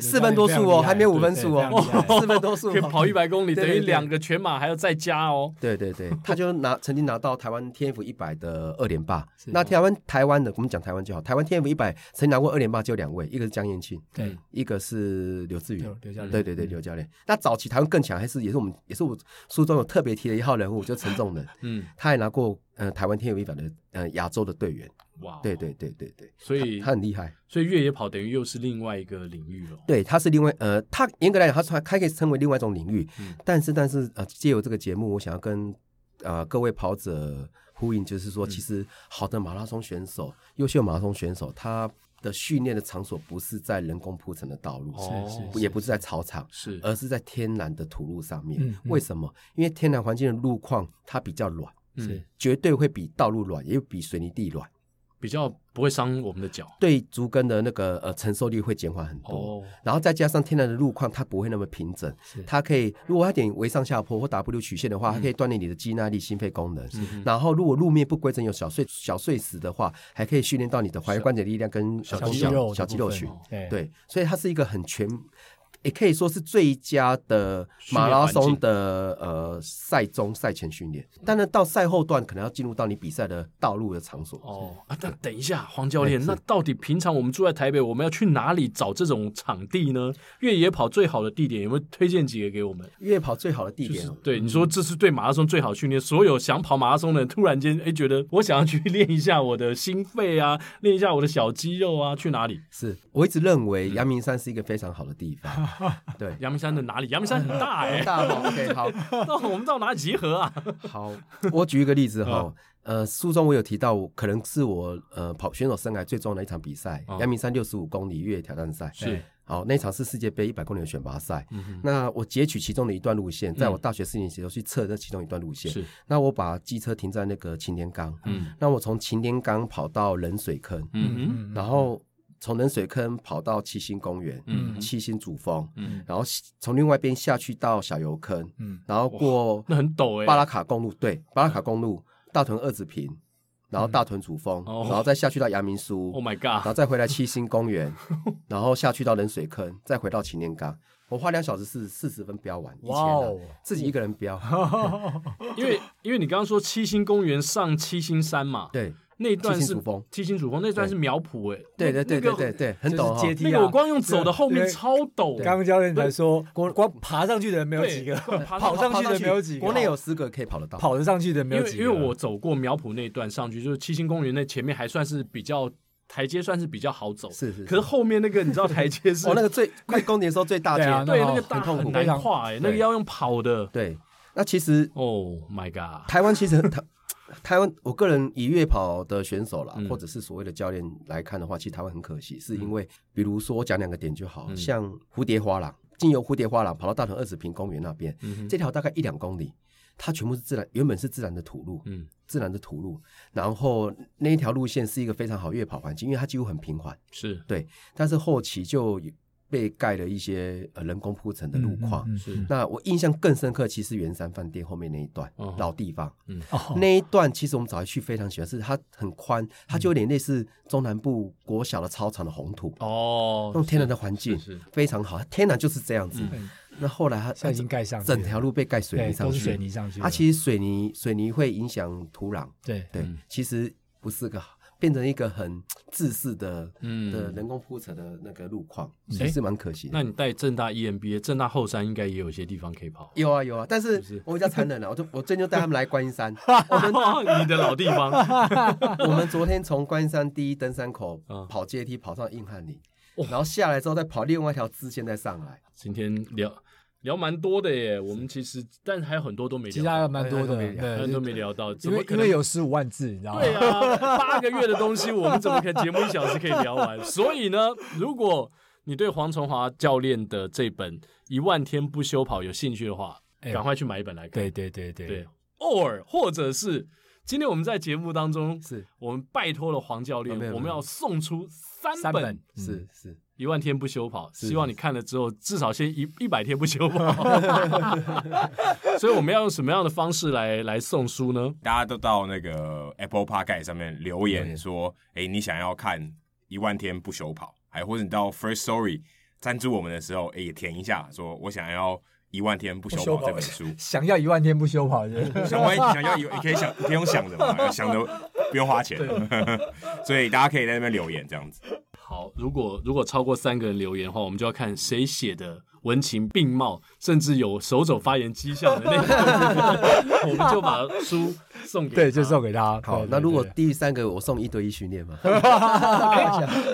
四分多速哦，还没有五分速哦 四分多速哦。可以跑一百公里，等于两个全马还要再加哦。对对对，他就拿曾经拿到台湾 TNF 一百的二连霸。那台湾台湾的，我们讲台湾就好。台湾 TNF 一百曾经拿过二连霸，就两位，一个是江彦庆，对一个是刘志宇刘。教练，对对对，刘教练。那早期台湾更强，还是也是我们也是我书中有特别提的一号人物，就陈仲仁，嗯，他也拿过呃台湾 TNF 一百的呃亚洲的队员。哇，对对对对对，所以他很厉害。所以越野跑等于又是另外一个领域了。对，它是另外呃，它严格来讲，它它它可以称为另外一种领域。嗯但是但是呃，借由这个节目，我想要跟呃各位跑者呼应，就是说，嗯其实好的马拉松选手、优秀马拉松选手，他的训练的场所不是在人工铺成的道路，哦是也不是在操场，是，而是在天然的土路上面。嗯嗯为什么？因为天然环境的路况它比较软，嗯是绝对会比道路软，也比水泥地软。比较不会伤我们的脚。对足跟的那个呃承受力会减缓很多。哦，然后再加上天然的路况，它不会那么平整，它可以如果它点微上下坡或 W 曲线的话，它可以锻炼你的肌耐力、心肺功能。嗯然后如果路面不规整有小碎小碎石的话，还可以训练到你的踝关节力量跟小呃肌肉小肌肉群。对，所以它是一个很全，也可以说是最佳的马拉松的呃赛中赛前训练。但是到赛后段，可能要进入到你比赛的道路的场所。哦啊，那等一下，黄教练，那到底平常我们住在台北，我们要去哪里找这种场地呢？越野跑最好的地点有没有推荐几个给我们？越野跑最好的地点哦，就是对你说，这是对马拉松最好训练。所有想跑马拉松的人，突然间哎，觉得我想要去 练一下我的心肺啊，练一下我的小肌肉啊，去哪里？是我一直认为阳明山是一个非常好的地方。对，阳明山的哪里？阳明山很大哎、大好 OK 好。那我们到哪里集合啊？好，我举一个例子哈，呃，书中我有提到，可能是我呃跑选手生涯最重要的一场比赛，哦阳明山六十五公里越野挑战赛。是，好，那场是世界杯一百公里的选拔赛。那我截取其中的一段路线，在我大学四年级的时候去测这其中一段路线。是，那我把机车停在那个擎天岗，嗯那我从擎天岗跑到冷水坑，嗯哼，然后从冷水坑跑到七星公园，嗯。七星主峰，嗯，然后从另外一边下去到小油坑，嗯。然后过那很陡哎、巴拉卡公路，对，巴拉卡公路，大屯二子坪，然后大屯主峰，哦。然后再下去到阳明书 Oh my god！然后再回来七星公园，然后下去到冷水坑，再回到擎天岗。我花两小时四四十分飙完，以前啊哇哦，自己一个人飙，因为因为你刚刚说七星公园上七星山嘛，对，那一段是七星主峰，那段是苗圃，哎，对对对对对对，很陡哈那个我光用走的后面超陡，刚刚教练才说，光光爬上去的人没有几个，跑上去的没有几个，国内有十个可以跑得到。跑得上去的没有几个。因为我走过苗圃那一段上去，就是七星公园那前面还算是比较台阶，算是比较好走。是是，可是后面那个你知道台阶是 哦，那个最快攻顶的时候最大阶，对那那个大很痛苦很难跨哎，那个要用跑的。对。那其实哦 my god，台湾其实台台湾，我个人以越跑的选手啦，嗯。或者是所谓的教练来看的话，其实台湾很可惜，是因为比如说我讲两个点就好，嗯。像蝴蝶花廊，经由蝴蝶花廊跑到大屯二十坪公园那边，嗯这条大概一两公里，它全部是自然，原本是自然的土路，嗯。自然的土路，然后那一条路线是一个非常好越跑环境，因为它几乎很平缓，是。对，但是后期就被盖了一些呃人工铺成的路况。嗯嗯嗯是。那我印象更深刻，其实圆山饭店后面那一段、哦。老地方，嗯。那一段其实我们早期去非常喜欢，是它很宽，它就有点类似中南部国小的操场的红土，哦那，种天然的环境是是非常好，天然就是这样子。嗯。那后来它现在已经盖上了。整条路被盖水，泥上去，都是水泥上去的。它其实水泥水泥会影响土壤，对。对，嗯。其实不是个好，变成一个很自私的、嗯的人工铺成的那个路况，哎其实蛮可惜的。那你带正大 EMBA，正大后山应该也有些地方可以跑。有啊有啊，但是我比较残忍了，我就我最近就带他们来观音山，我们 你的老地方，我们昨天从观音山第一登山口嗯跑阶梯跑上硬汉岭，哇然后下来之后再跑另外一条支线再上来。今天聊聊蛮多的耶。我们其实，但还有很多都没其实还有，蛮多的，很多就没聊到，怎因么可能为因为有十五万字，你知道吗？对啊，八个月的东西，我们怎么可能节目一小时可以聊完？所以呢，如果你对黄崇华教练的这本《一万天不休跑》有兴趣的话，哎。赶快去买一本来看。对对对对。对，偶尔或者是今天我们在节目当中，是。我们拜托了黄教练，我们要送出三本。三本《是是，一万天不休跑》，希望你看了之后至少先一一百天不休跑。所以我们要用什么样的方式来来送书呢？大家都到那个 Apple Podcast 上面留留言言说，哎、你想要看一万天不休跑，还或者你到 First Story 赞助我们的时候，哎、也填一下，说我想要一万天不休跑这本书。想要一万天不休跑的，想万一想要一，你可以想，你可以用想的嘛，想的不用花钱，所以大家可以在那边留言这样子。好，如果如果超过三个人留言的话，我们就要看谁写的文情并茂，甚至有手肘发言迹象的那个，我们就把书送给对，就送给他。好对。那如果对第三个我送一对一训练嘛？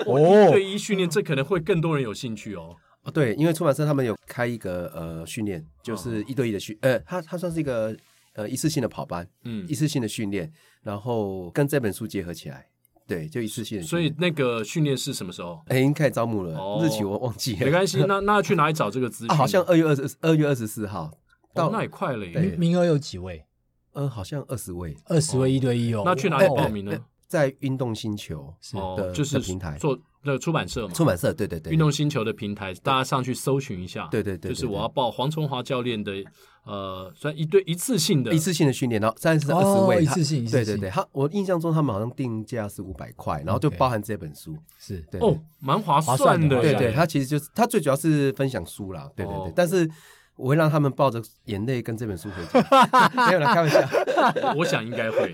哦，对一训练，这可能会更多人有兴趣哦。哦，对，因为出版社他们有开一个呃训练，就是一对一的训，呃，他他算是一个呃一次性的跑班，嗯一，次性的训练，然后跟这本书结合起来，对，就一次性的。所以那个训练是什么时候？哎，已经开始招募了，哦日期我忘记了，没关系，那 那要去哪里找这个资讯？啊，好像二月二十二月二十四号到哦，那也快了耶。名名额有几位？呃，好像二十位，二十位一对一哦。那去哪里哦报名呢？在运动星球哦的，就是平台做那个出版社嘛，出版社，对对对，运动星球的平台，大家上去搜寻一下。对对对对就是我要报黄崇华教练的，呃，算一对一次性的。一次性的训练，然后三十二十哦位，他一次性一次性。对对对，他我印象中他们好像定价是五百块，然后就包含这本书，是。对。哦，蛮划划算的。算的对对，他其实就是他最主要是分享书啦，对对哦。对，但是我会让他们抱着眼泪跟这本书回家，没有啦，开玩笑，我想应该会，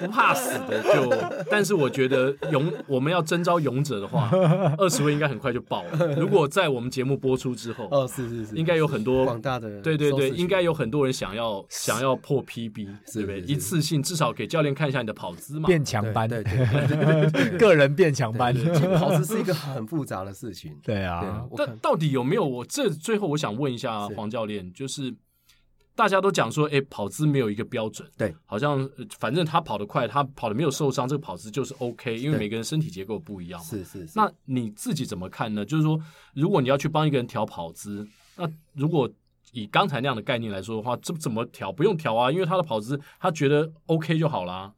不怕死的就，但是我觉得勇，我们要征召勇者的话，二十位应该很快就爆了。如果在我们节目播出之后，哦，是是是，应该有很多广大的对对对，应该有很多人想要想要破 PB，对不对？是是一次性至少给教练看一下你的跑姿嘛。变强班，对对对对对对个人变强班。其实跑姿是一个很复杂的事情，对对啊，但到底有没有？我这最后我想问一下是黄教练，就是大家都讲说，哎，跑姿没有一个标准，对，好像呃反正他跑得快，他跑得没有受伤，这个跑姿就是 OK，因为每个人身体结构不一样嘛。是是是，那你自己怎么看呢？就是说，如果你要去帮一个人调跑姿，那如果以刚才那样的概念来说的话，这怎么调？不用调啊，因为他的跑姿他觉得 OK 就好啦。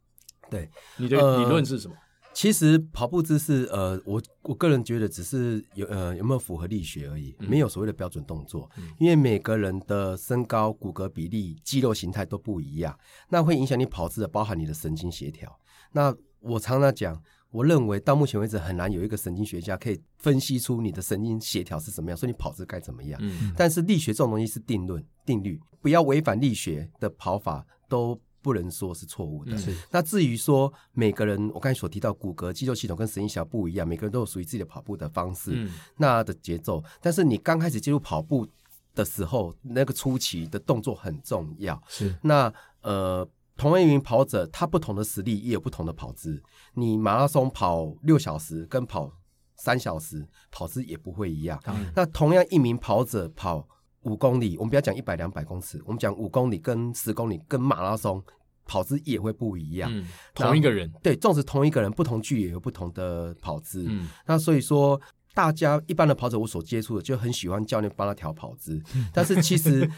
对，你的呃理论是什么？其实跑步姿势，呃，我我个人觉得只是有呃有没有符合力学而已，没有所谓的标准动作，因为每个人的身高、骨骼比例、肌肉形态都不一样，那会影响你跑姿的，包含你的神经协调。那我常常讲，我认为到目前为止很难有一个神经学家可以分析出你的神经协调是怎么样，所以你跑姿该怎么样。嗯，但是力学这种东西是定论、定律，不要违反力学的跑法都不能说是错误的。是。那至于说每个人，我刚才所提到骨骼肌肉系统跟神经小不一样，每个人都有属于自己的跑步的方式，嗯、那的节奏。但是你刚开始进入跑步的时候，那个初期的动作很重要。是。那呃，同样一名跑者，他不同的实力也有不同的跑姿。你马拉松跑六小时跟跑三小时，跑姿也不会一样。嗯、那同样一名跑者跑五公里，我们不要讲一百两百公尺，我们讲五公里跟十公里跟马拉松跑姿也会不一样。嗯、同一个人，对，纵使同一个人，不同距也有不同的跑姿。嗯，那所以说。大家一般的跑者，我所接触的就很喜欢教练帮他调跑姿，但是其实。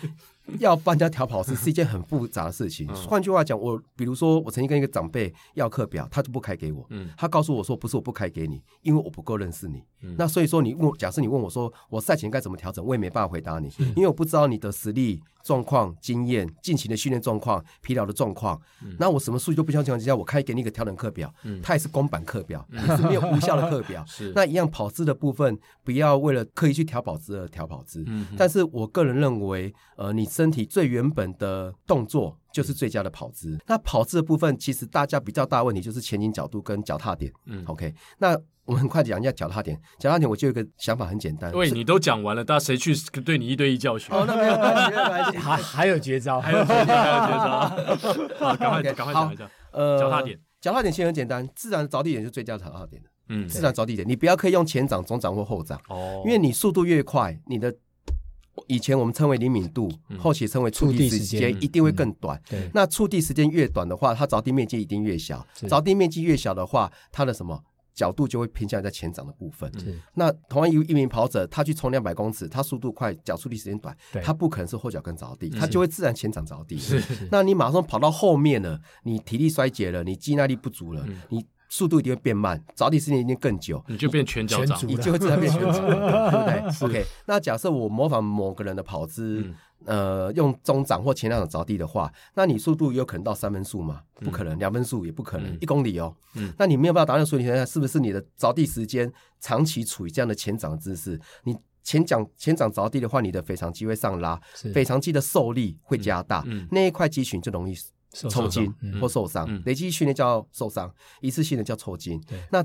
要帮人家调跑是是一件很复杂的事情。换句话讲，我比如说，我曾经跟一个长辈要课表，他就不开给我。嗯，他告诉我说，不是我不开给你，因为我不够认识你。嗯，那所以说，你问，假设你问我说，我赛前该怎么调整，我也没办法回答你，因为我不知道你的实力状况、经验、近期的训练状况、疲劳的状况。那我什么数据都不相信情况下，我开给你一个调整课表，它也是公版课表，是没有无效的课表。是那一样跑姿的部分，不要为了刻意去调跑姿而调跑姿。嗯，但是我个人认为，呃，你身体最原本的动作就是最佳的跑姿。那跑姿的部分，其实大家比较大问题就是前倾角度跟脚踏点。嗯，OK。那我们很快讲一下脚踏点。脚踏点，我就有一个想法很简单。喂，你都讲完了，大家谁去对你一对一教学？哦，那没有关系，没有关系。还还有绝招，还有绝招，还有绝招。好，赶快赶快讲一下。呃，脚踏点，脚踏点其实很简单，自然着地点是最佳的脚踏点的。嗯，自然着地点，你不要可以用前掌、中掌或后掌。哦，因为你速度越快，你的。以前我们称为灵敏度，后期称为触地时间，一定会更短。对，那触地时间越短的话，它着地面积一定越小。着地面积越小的话，它的什么角度就会偏向在前掌的部分。那同样一一名跑者，他去冲两百公尺，他速度快，脚触地时间短，他不可能是后脚跟着地，他就会自然前掌着地。那你马上跑到后面了，你体力衰竭了，你肌耐力不足了，你。速度一定会变慢，着地时间一定更久，你就变全脚掌，你就会自然变全足，对不对？OK，那假设我模仿某个人的跑姿，呃，用中掌或前两掌着地的话，那你速度有可能到三分速吗？不可能，两分速也不可能，一公里哦。那你没有办法达到速度，现在是不是你的着地时间长期处于这样的前掌姿势？你前掌前掌着地的话，你的腓肠肌会上拉，腓肠肌的受力会加大，那一块肌群就容易。抽筋或受伤，累积训练叫受伤，一次性的叫抽筋。那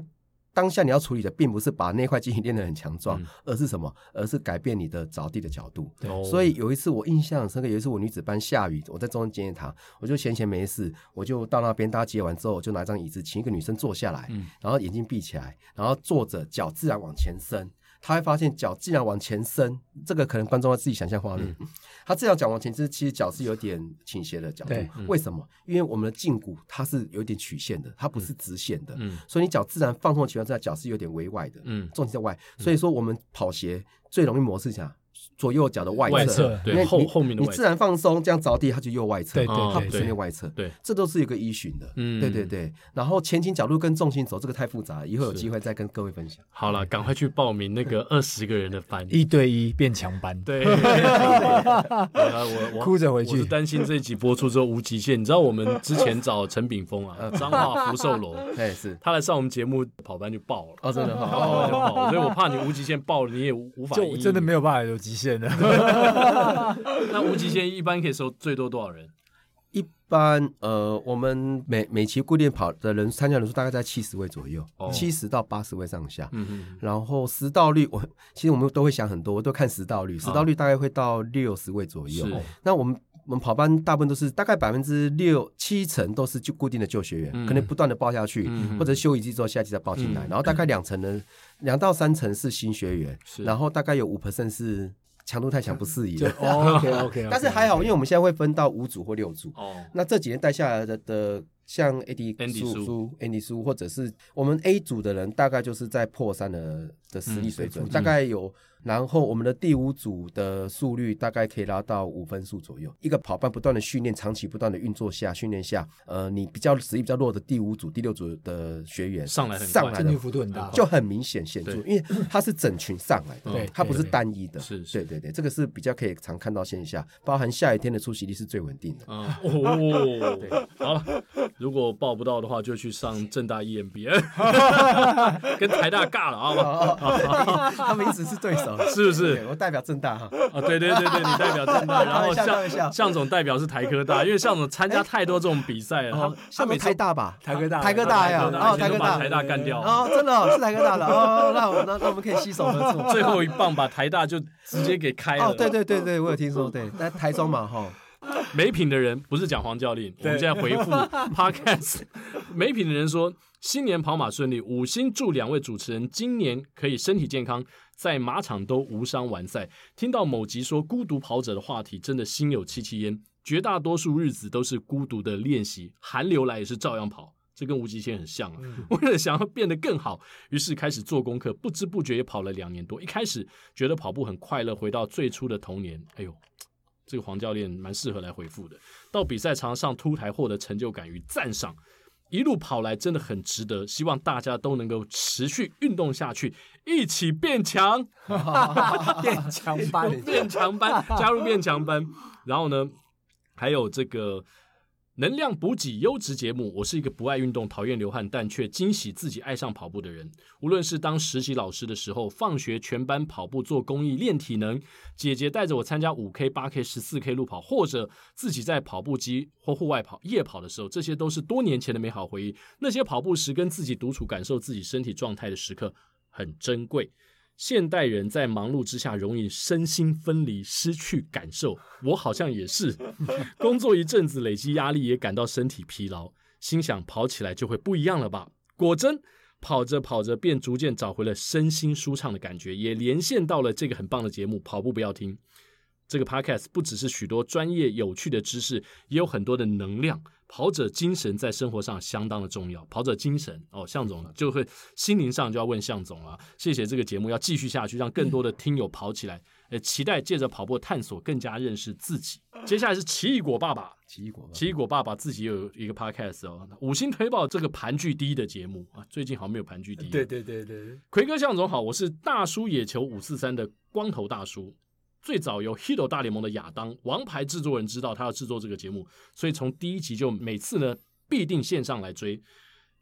当下你要处理的，并不是把那块肌群练得很强壮，而是什么？而是改变你的着地的角度。所以有一次我印象深刻，有一次我女子班下雨，我在中央纪念堂，我就闲闲没事，我就到那边，大家接完之后，我就拿一张椅子，请一个女生坐下来，然后眼睛闭起来，然后坐着，脚自然往前伸。他会发现脚既然往前伸，这个可能观众要自己想象画面。嗯、他这样脚往前伸，其实脚是有点倾斜的角度。对为什么？因为我们的胫骨它是有点曲线的，它不是直线的。嗯、所以你脚自然放松的情况下，脚是有点微外的。嗯，重心在外。所以说我们跑鞋最容易模式下。左右脚的外侧，对后后面的你自然放松，这样着地，它就右外侧，对对，它不是内外侧，对，这都是一个依循的，嗯，对对对。然后前倾角度跟重心走，这个太复杂了，以后有机会再跟各位分享。好了，赶快去报名那个 二十个人的班，一对一变强班。对，我我哭着回去，担心这一集播出之后无极限。你知道我们之前找陈炳峰啊，彰化福寿楼，哎是，他来上我们节目跑班就爆了，哦真的，跑就爆，所以我怕你无极限爆了，你也无法，就真的没有办法有极限的。那无极限一般可以收最多多少人？一般呃，我们每每期固定跑的人参加人数大概在七十位左右，七十、oh. 到八十位上下。嗯嗯。然后实到率，我 其实我们都会想很多，我都看实到率，实到率大概会到六十位左右。是。那我们我们跑班大部分都是大概百分之六七成都是就固定的旧学员，嗯、可能不断的报下去，嗯、或者休一季之后下季再报进来。嗯、然后大概两成呢，两到三成是新学员，是然后大概有五 percent 是。强度太强不适宜。OK OK，但是还好，因为我们现在会分到五组或六组。哦，那这几年带下来的的，像 AD 苏、Andy 苏，或者是我们 A 组的人，大概就是在破三的的实力水准，大概有。然后我们的第五组的速率大概可以拉到五分速左右。一个跑班不断的训练，长期不断的运作下训练下，呃，你比较实力比较弱的第五组、第六组的学员上来上来的幅度很大，就很明显显著，因为它是整群上来的，对它不是单一的。是，对对对，这个是比较可以常看到现象，包含下雨天的出席率是最稳定的。哦，好了，如果报不到的话，就去上正大 EMBA，跟台大尬了啊！他们一直是对手，是不是？我代表正大哈。啊，对对对对，你代表正大，然后向向总代表是台科大，因为向总参加太多这种比赛了。他们台大吧？台科大，台科大呀，然后台科大台大干掉。哦，真的是台科大的哦，那我那那我们可以携手合作。最后一棒把台大就直接给开了。哦，对对对对，我有听说，对，在台中嘛哈。没品的人不是讲黄教练，我们现在回复 Podcast。没品的人说，新年跑马顺利，五星祝两位主持人今年可以身体健康，在马场都无伤完赛。听到某集说孤独跑者的话题，真的心有戚戚焉。绝大多数日子都是孤独的练习，寒流来也是照样跑，这跟吴极限很像啊。为了想要变得更好，于是开始做功课，不知不觉也跑了两年多。一开始觉得跑步很快乐，回到最初的童年。哎呦。这个黄教练蛮适合来回复的。到比赛场上突台获得成就感与赞赏，一路跑来真的很值得。希望大家都能够持续运动下去，一起变强，变强班，变强班，加入变强班。然后呢，还有这个。能量补给优质节目，我是一个不爱运动、讨厌流汗，但却惊喜自己爱上跑步的人。无论是当实习老师的时候，放学全班跑步做公益练体能，姐姐带着我参加五 K、八 K、十四 K 路跑，或者自己在跑步机或户外跑夜跑的时候，这些都是多年前的美好回忆。那些跑步时跟自己独处、感受自己身体状态的时刻，很珍贵。现代人在忙碌之下容易身心分离，失去感受。我好像也是，工作一阵子累积压力，也感到身体疲劳，心想跑起来就会不一样了吧？果真，跑着跑着便逐渐找回了身心舒畅的感觉，也连线到了这个很棒的节目《跑步不要听》。这个 podcast 不只是许多专业有趣的知识，也有很多的能量。跑者精神在生活上相当的重要。跑者精神哦，向总就会心灵上就要问向总了。谢谢这个节目要继续下去，让更多的听友跑起来。呃，期待借着跑步探索，更加认识自己。接下来是奇异果爸爸，奇异果，奇异果爸爸自己有一个 podcast 哦，五星推爆这个盘踞第一的节目啊，最近好像没有盘踞第一。对对对对，奎哥向总好，我是大叔野球五四三的光头大叔。最早由《Hito 大联盟》的亚当王牌制作人知道他要制作这个节目，所以从第一集就每次呢必定线上来追。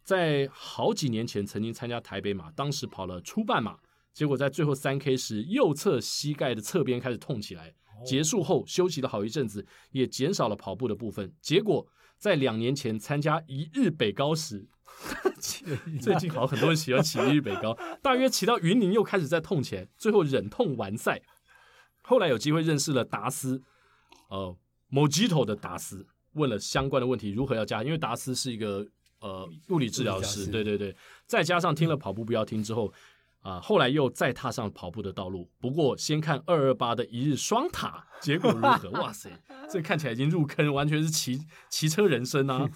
在好几年前曾经参加台北马，当时跑了初半马，结果在最后三 K 时右侧膝盖的侧边开始痛起来，结束后休息了好一阵子，也减少了跑步的部分。结果在两年前参加一日北高时，最近好很多人喜欢骑一日北高，大约骑到云林又开始在痛起来，最后忍痛完赛。后来有机会认识了达斯，呃，Mojito 的达斯，问了相关的问题，如何要加？因为达斯是一个呃物理治疗师，对对对。再加上听了跑步不要听之后，啊、呃，后来又再踏上跑步的道路。不过先看二二八的一日双塔，结果如何？哇塞，这看起来已经入坑，完全是骑骑车人生啊！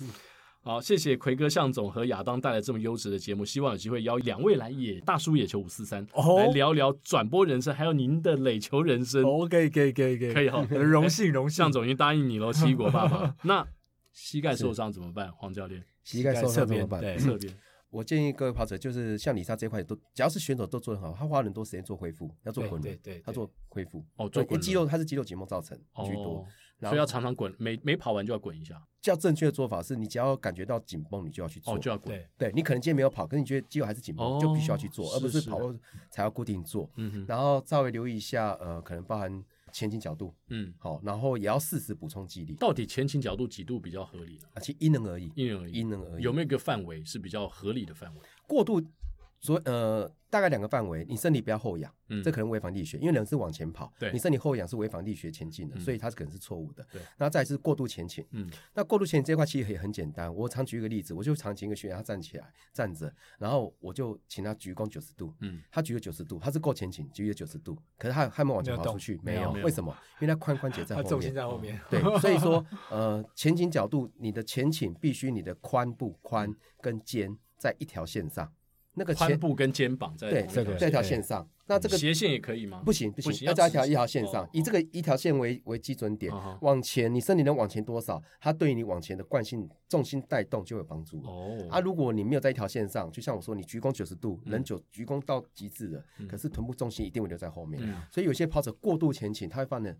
好，谢谢奎哥、向总和亚当带来这么优质的节目，希望有机会邀两位来野大叔野球五四三来聊聊转播人生，还有您的垒球人生。哦，可以，可以，可以，可以，可以哈，荣幸，荣幸。向总已经答应你了，奇异果爸爸。那膝盖受伤怎么办？黄教练，膝盖受伤怎么办？对，侧边。我建议各位跑者，就是像李莎这块都，只要是选手都做得很好，他花很多时间做恢复，要做滚轮，对对，他做恢复。哦，做滚轮。肌肉，他是肌肉紧绷造成居多。所以要常常滚，每每跑完就要滚一下。较正确的做法是，你只要感觉到紧绷，你就要去做，哦、就要滚。对，对你可能今天没有跑，可是你觉得肌肉还是紧绷，哦、就必须要去做，而不是跑步才要固定做。嗯哼。然后稍微留意一下，呃，可能包含前倾角度。嗯。好，然后也要适时补充肌力。到底前倾角度几度比较合理呢？啊，其实因人而异，因人而异，因人而异。有没有一个范围是比较合理的范围？过度。所以呃，大概两个范围，你身体不要后仰，嗯，这可能违反力学，因为人是往前跑，对，你身体后仰是违反力学前进的，所以它是可能是错误的。对，那再是过度前倾，嗯，那过度前倾这块其实也很简单，我常举一个例子，我就常请一个学员他站起来站着，然后我就请他鞠躬九十度，嗯，他举了九十度，他是够前倾，举了九十度，可是他还没往前跑出去，没有，为什么？因为他髋关节在后面，重心在后面，对，所以说呃，前倾角度，你的前倾必须你的髋部髋跟肩在一条线上。那个髋部跟肩膀在对这个这条线上，那这个斜线也可以吗？不行不行，要在一条一条线上，以这个一条线为为基准点往前，你身体能往前多少，它对于你往前的惯性重心带动就有帮助哦。啊，如果你没有在一条线上，就像我说，你鞠躬九十度，人九鞠躬到极致了，可是臀部重心一定会留在后面，所以有些跑者过度前倾，他会犯的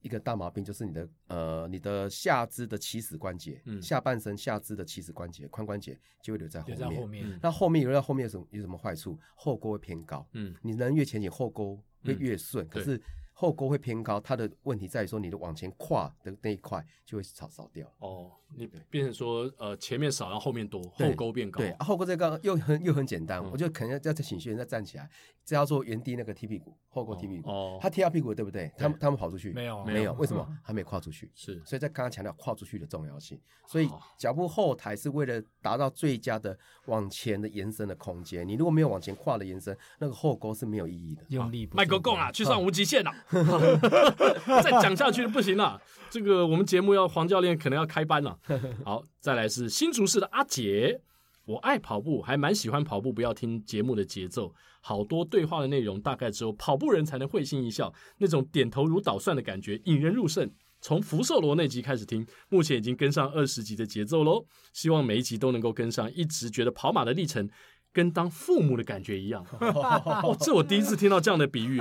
一个大毛病，就是你的呃你的下肢的起始关节，嗯，下半身下肢的起始关节髋关节就会留在后面。留在后面。那后面留在后面有什么有什么坏处？后勾会偏高，嗯，你人越前倾，后勾会越顺，可是。后勾会偏高，它的问题在于说你的往前跨的那一块就会少少掉。哦，你变成说呃前面少，然后后面多，后勾变高。对，后勾这个又很又很简单，我就可能要再请学员再站起来，只要做原地那个踢屁股，后勾踢屁股。哦，他踢到屁股对不对？他们他们跑出去没有没有？为什么 还没跨出去？是，所以在刚刚强调跨出去的重要性。所以脚步后抬是为了达到最佳的往前的延伸的空间。你如果没有往前跨的延伸，那个后勾是没有意义的。用力麦克够了，去上无极限了。再讲下去不行了，这个我们节目要黄教练可能要开班了。好，再来是新竹市的阿杰，我爱跑步，还蛮喜欢跑步，不要听节目的节奏，好多对话的内容大概只有跑步人才能会心一笑，那种点头如捣蒜的感觉引人入胜。从福寿螺那集开始听，目前已经跟上二十集的节奏喽，希望每一集都能够跟上，一直觉得跑马的历程。跟当父母的感觉一样，哦，这我第一次听到这样的比喻。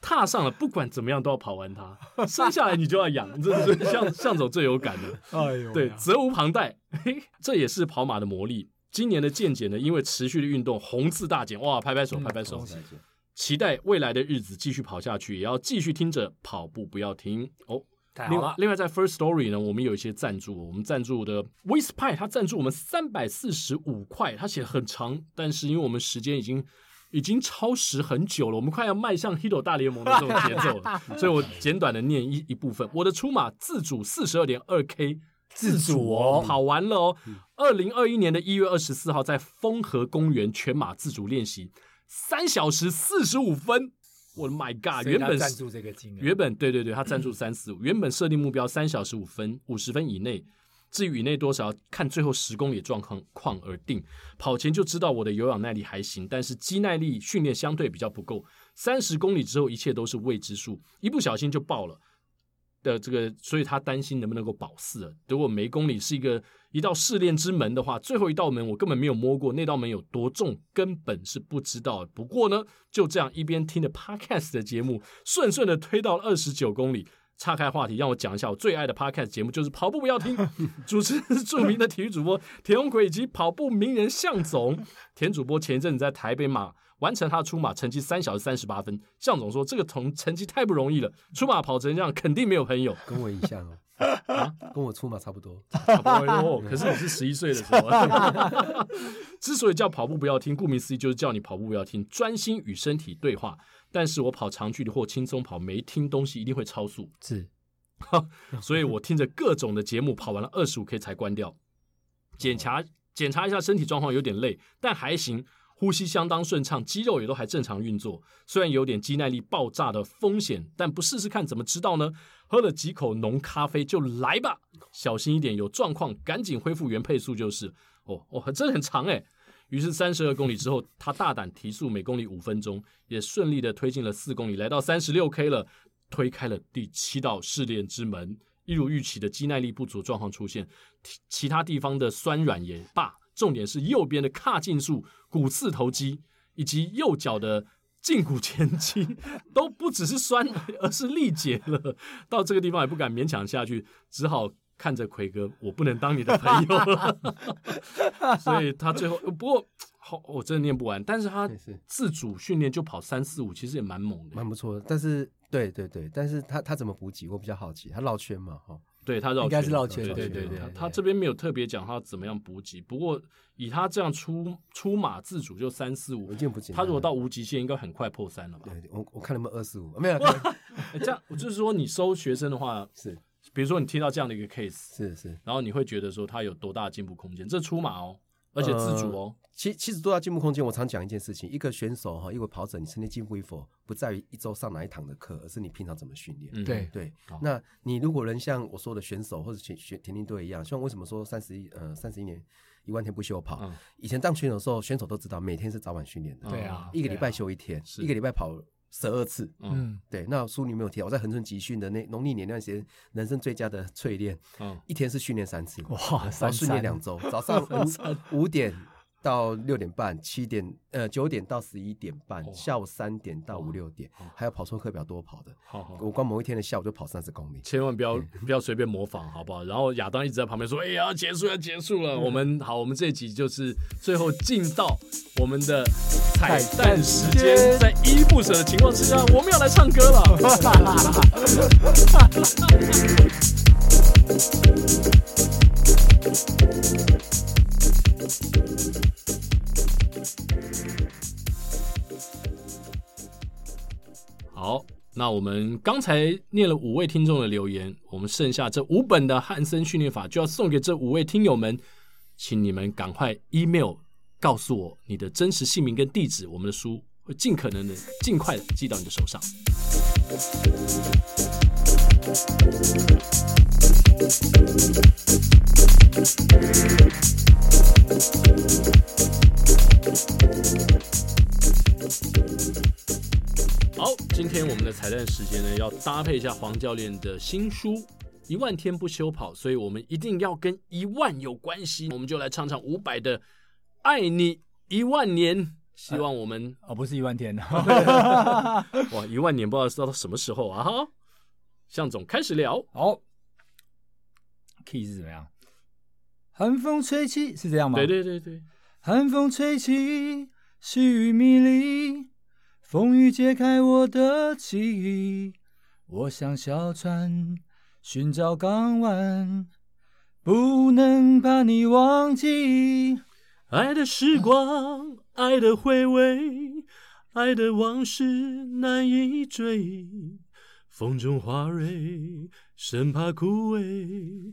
踏上了，不管怎么样都要跑完它，生下来你就要养，这是向向总最有感的。哎呦，对，责无旁贷，这也是跑马的魔力。今年的健检呢，因为持续的运动，红字大减，哇，拍拍手，拍拍手，期待未来的日子继续跑下去，也要继续听着跑步不要停哦。另外，另外在 First Story 呢，我们有一些赞助，我们赞助的 Wispy 他赞助我们三百四十五块，他写很长，但是因为我们时间已经已经超时很久了，我们快要迈向 Hito 大联盟的这种节奏了，所以我简短的念一一部分。我的出马自主四十二点二 K 自主哦，跑完了哦。二零二一年的一月二十四号在丰和公园全马自主练习，三小时四十五分。我的 My God！原本赞助这个金额，原本对对对，他赞助三四五，原本设定目标三小时五分五十分以内，至于以内多少，看最后十公里状况而定。跑前就知道我的有氧耐力还行，但是肌耐力训练相对比较不够。三十公里之后，一切都是未知数，一不小心就爆了。的这个，所以他担心能不能够保四。如果每公里是一个一道试炼之门的话，最后一道门我根本没有摸过，那道门有多重，根本是不知道。不过呢，就这样一边听着 Podcast 的节目，顺顺的推到了二十九公里。岔开话题，让我讲一下我最爱的 Podcast 节目，就是跑步不要听。主持人是著名的体育主播田宏奎以及跑步名人向总。田主播前一阵子在台北马完成他的出马，成绩三小时三十八分。向总说这个同成绩太不容易了，出马跑成这样肯定没有朋友。跟我一样哦，啊，跟我出马差不多，差不多哦。可是你是十一岁的时候。之所以叫跑步不要听，顾名思义就是叫你跑步不要听，专心与身体对话。但是我跑长距离或轻松跑，没听东西一定会超速，是，所以我听着各种的节目，跑完了二十五 K 才关掉。检查检查一下身体状况，有点累，但还行，呼吸相当顺畅，肌肉也都还正常运作。虽然有点肌耐力爆炸的风险，但不试试看怎么知道呢？喝了几口浓咖啡就来吧，小心一点，有状况赶紧恢复原配速就是。哦哦，真的很长诶。于是三十二公里之后，他大胆提速每公里五分钟，也顺利的推进了四公里，来到三十六 K 了，推开了第七道试炼之门。一如预期的肌耐力不足状况出现，其他地方的酸软也罢，重点是右边的髂胫束、股四头肌以及右脚的胫骨前肌都不只是酸，而是力竭了。到这个地方也不敢勉强下去，只好。看着奎哥，我不能当你的朋友了，所以他最后不过好，我真的念不完。但是他自主训练就跑三四五，其实也蛮猛的，蛮不错的。但是对对对，但是他他怎么补给？我比较好奇。他绕圈嘛，哈，对他绕应该是绕圈，对对对对。他这边没有特别讲他怎么样补给，不过以他这样出出马自主就三四五，他如果到无极限，应该很快破三了吧？对，我我看能不能二四五，没有。这样我就是说，你收学生的话 是。比如说你听到这样的一个 case，是是，然后你会觉得说他有多大的进步空间？这出马哦，而且自主哦。其、呃、其实多大进步空间？我常讲一件事情：一个选手哈，一个跑者，你身体进步与否，不在于一周上哪一堂的课，而是你平常怎么训练。嗯、对对。那你如果能像我说的选手或者选选田径队一样，像为什么说三十一呃三十一年一万天不休跑？嗯、以前当选手的时候，选手都知道每天是早晚训练的。对啊，一个礼拜休一天，一个礼拜跑。十二次，嗯，对，那书里没有提到，我在恒春集训的那农历年那段时间，人生最佳的淬炼，嗯，一天是训练三次，哇，三训练两周，早上五五点到六点半，七点呃九点到十一点半，下午三点到五六点，还有跑错课表多跑的。好好，我光某一天的下午就跑三十公里，千万不要不要随便模仿，好不好？然后亚当一直在旁边说：“哎呀，要结束要结束了。”我们好，我们这一集就是最后进到我们的彩蛋时间，在依依不舍的情况之下，我们要来唱歌了。好，那我们刚才念了五位听众的留言，我们剩下这五本的汉森训练法就要送给这五位听友们，请你们赶快 email 告诉我你的真实姓名跟地址，我们的书会尽可能的尽快的寄到你的手上。好，今天我们的彩蛋时间呢，要搭配一下黄教练的新书《一万天不休跑》，所以我们一定要跟一万有关系，我们就来唱唱伍佰的《爱你一万年》。希望我们、呃、哦，不是一万天的，哇，一万年不知道是到什么时候啊？哈，向总开始聊，好，key 是怎么样？寒风吹起，是这样吗？对对对对，寒风吹起，细雨迷离，风雨解开我的记忆。我像小船寻找港湾，不能把你忘记。爱的时光，爱的回味，爱的往事难以追。风中花蕊，生怕枯萎。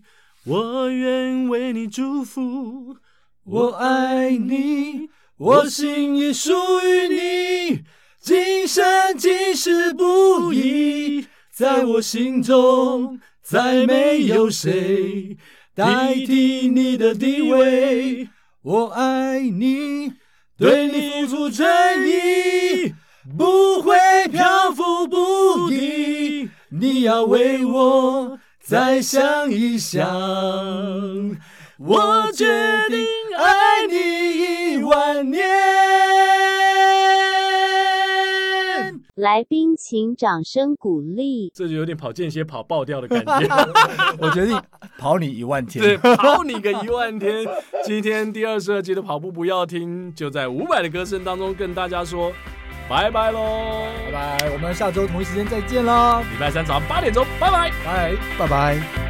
我愿为你祝福，我爱你，我心也属于你，今生今世不移，在我心中再没有谁代替你的地位。我爱你，对你付出真意，不会漂浮不定，你要为我。再想一想，我决定爱你一万年。来宾请掌声鼓励。这就有点跑间歇跑爆掉的感觉。我决定跑你一万天。对，跑你个一万天。今天第二十二集的跑步不要听，就在伍佰的歌声当中跟大家说。拜拜喽！拜拜，我们下周同一时间再见啦！礼拜三早上八点钟，拜拜，拜拜拜。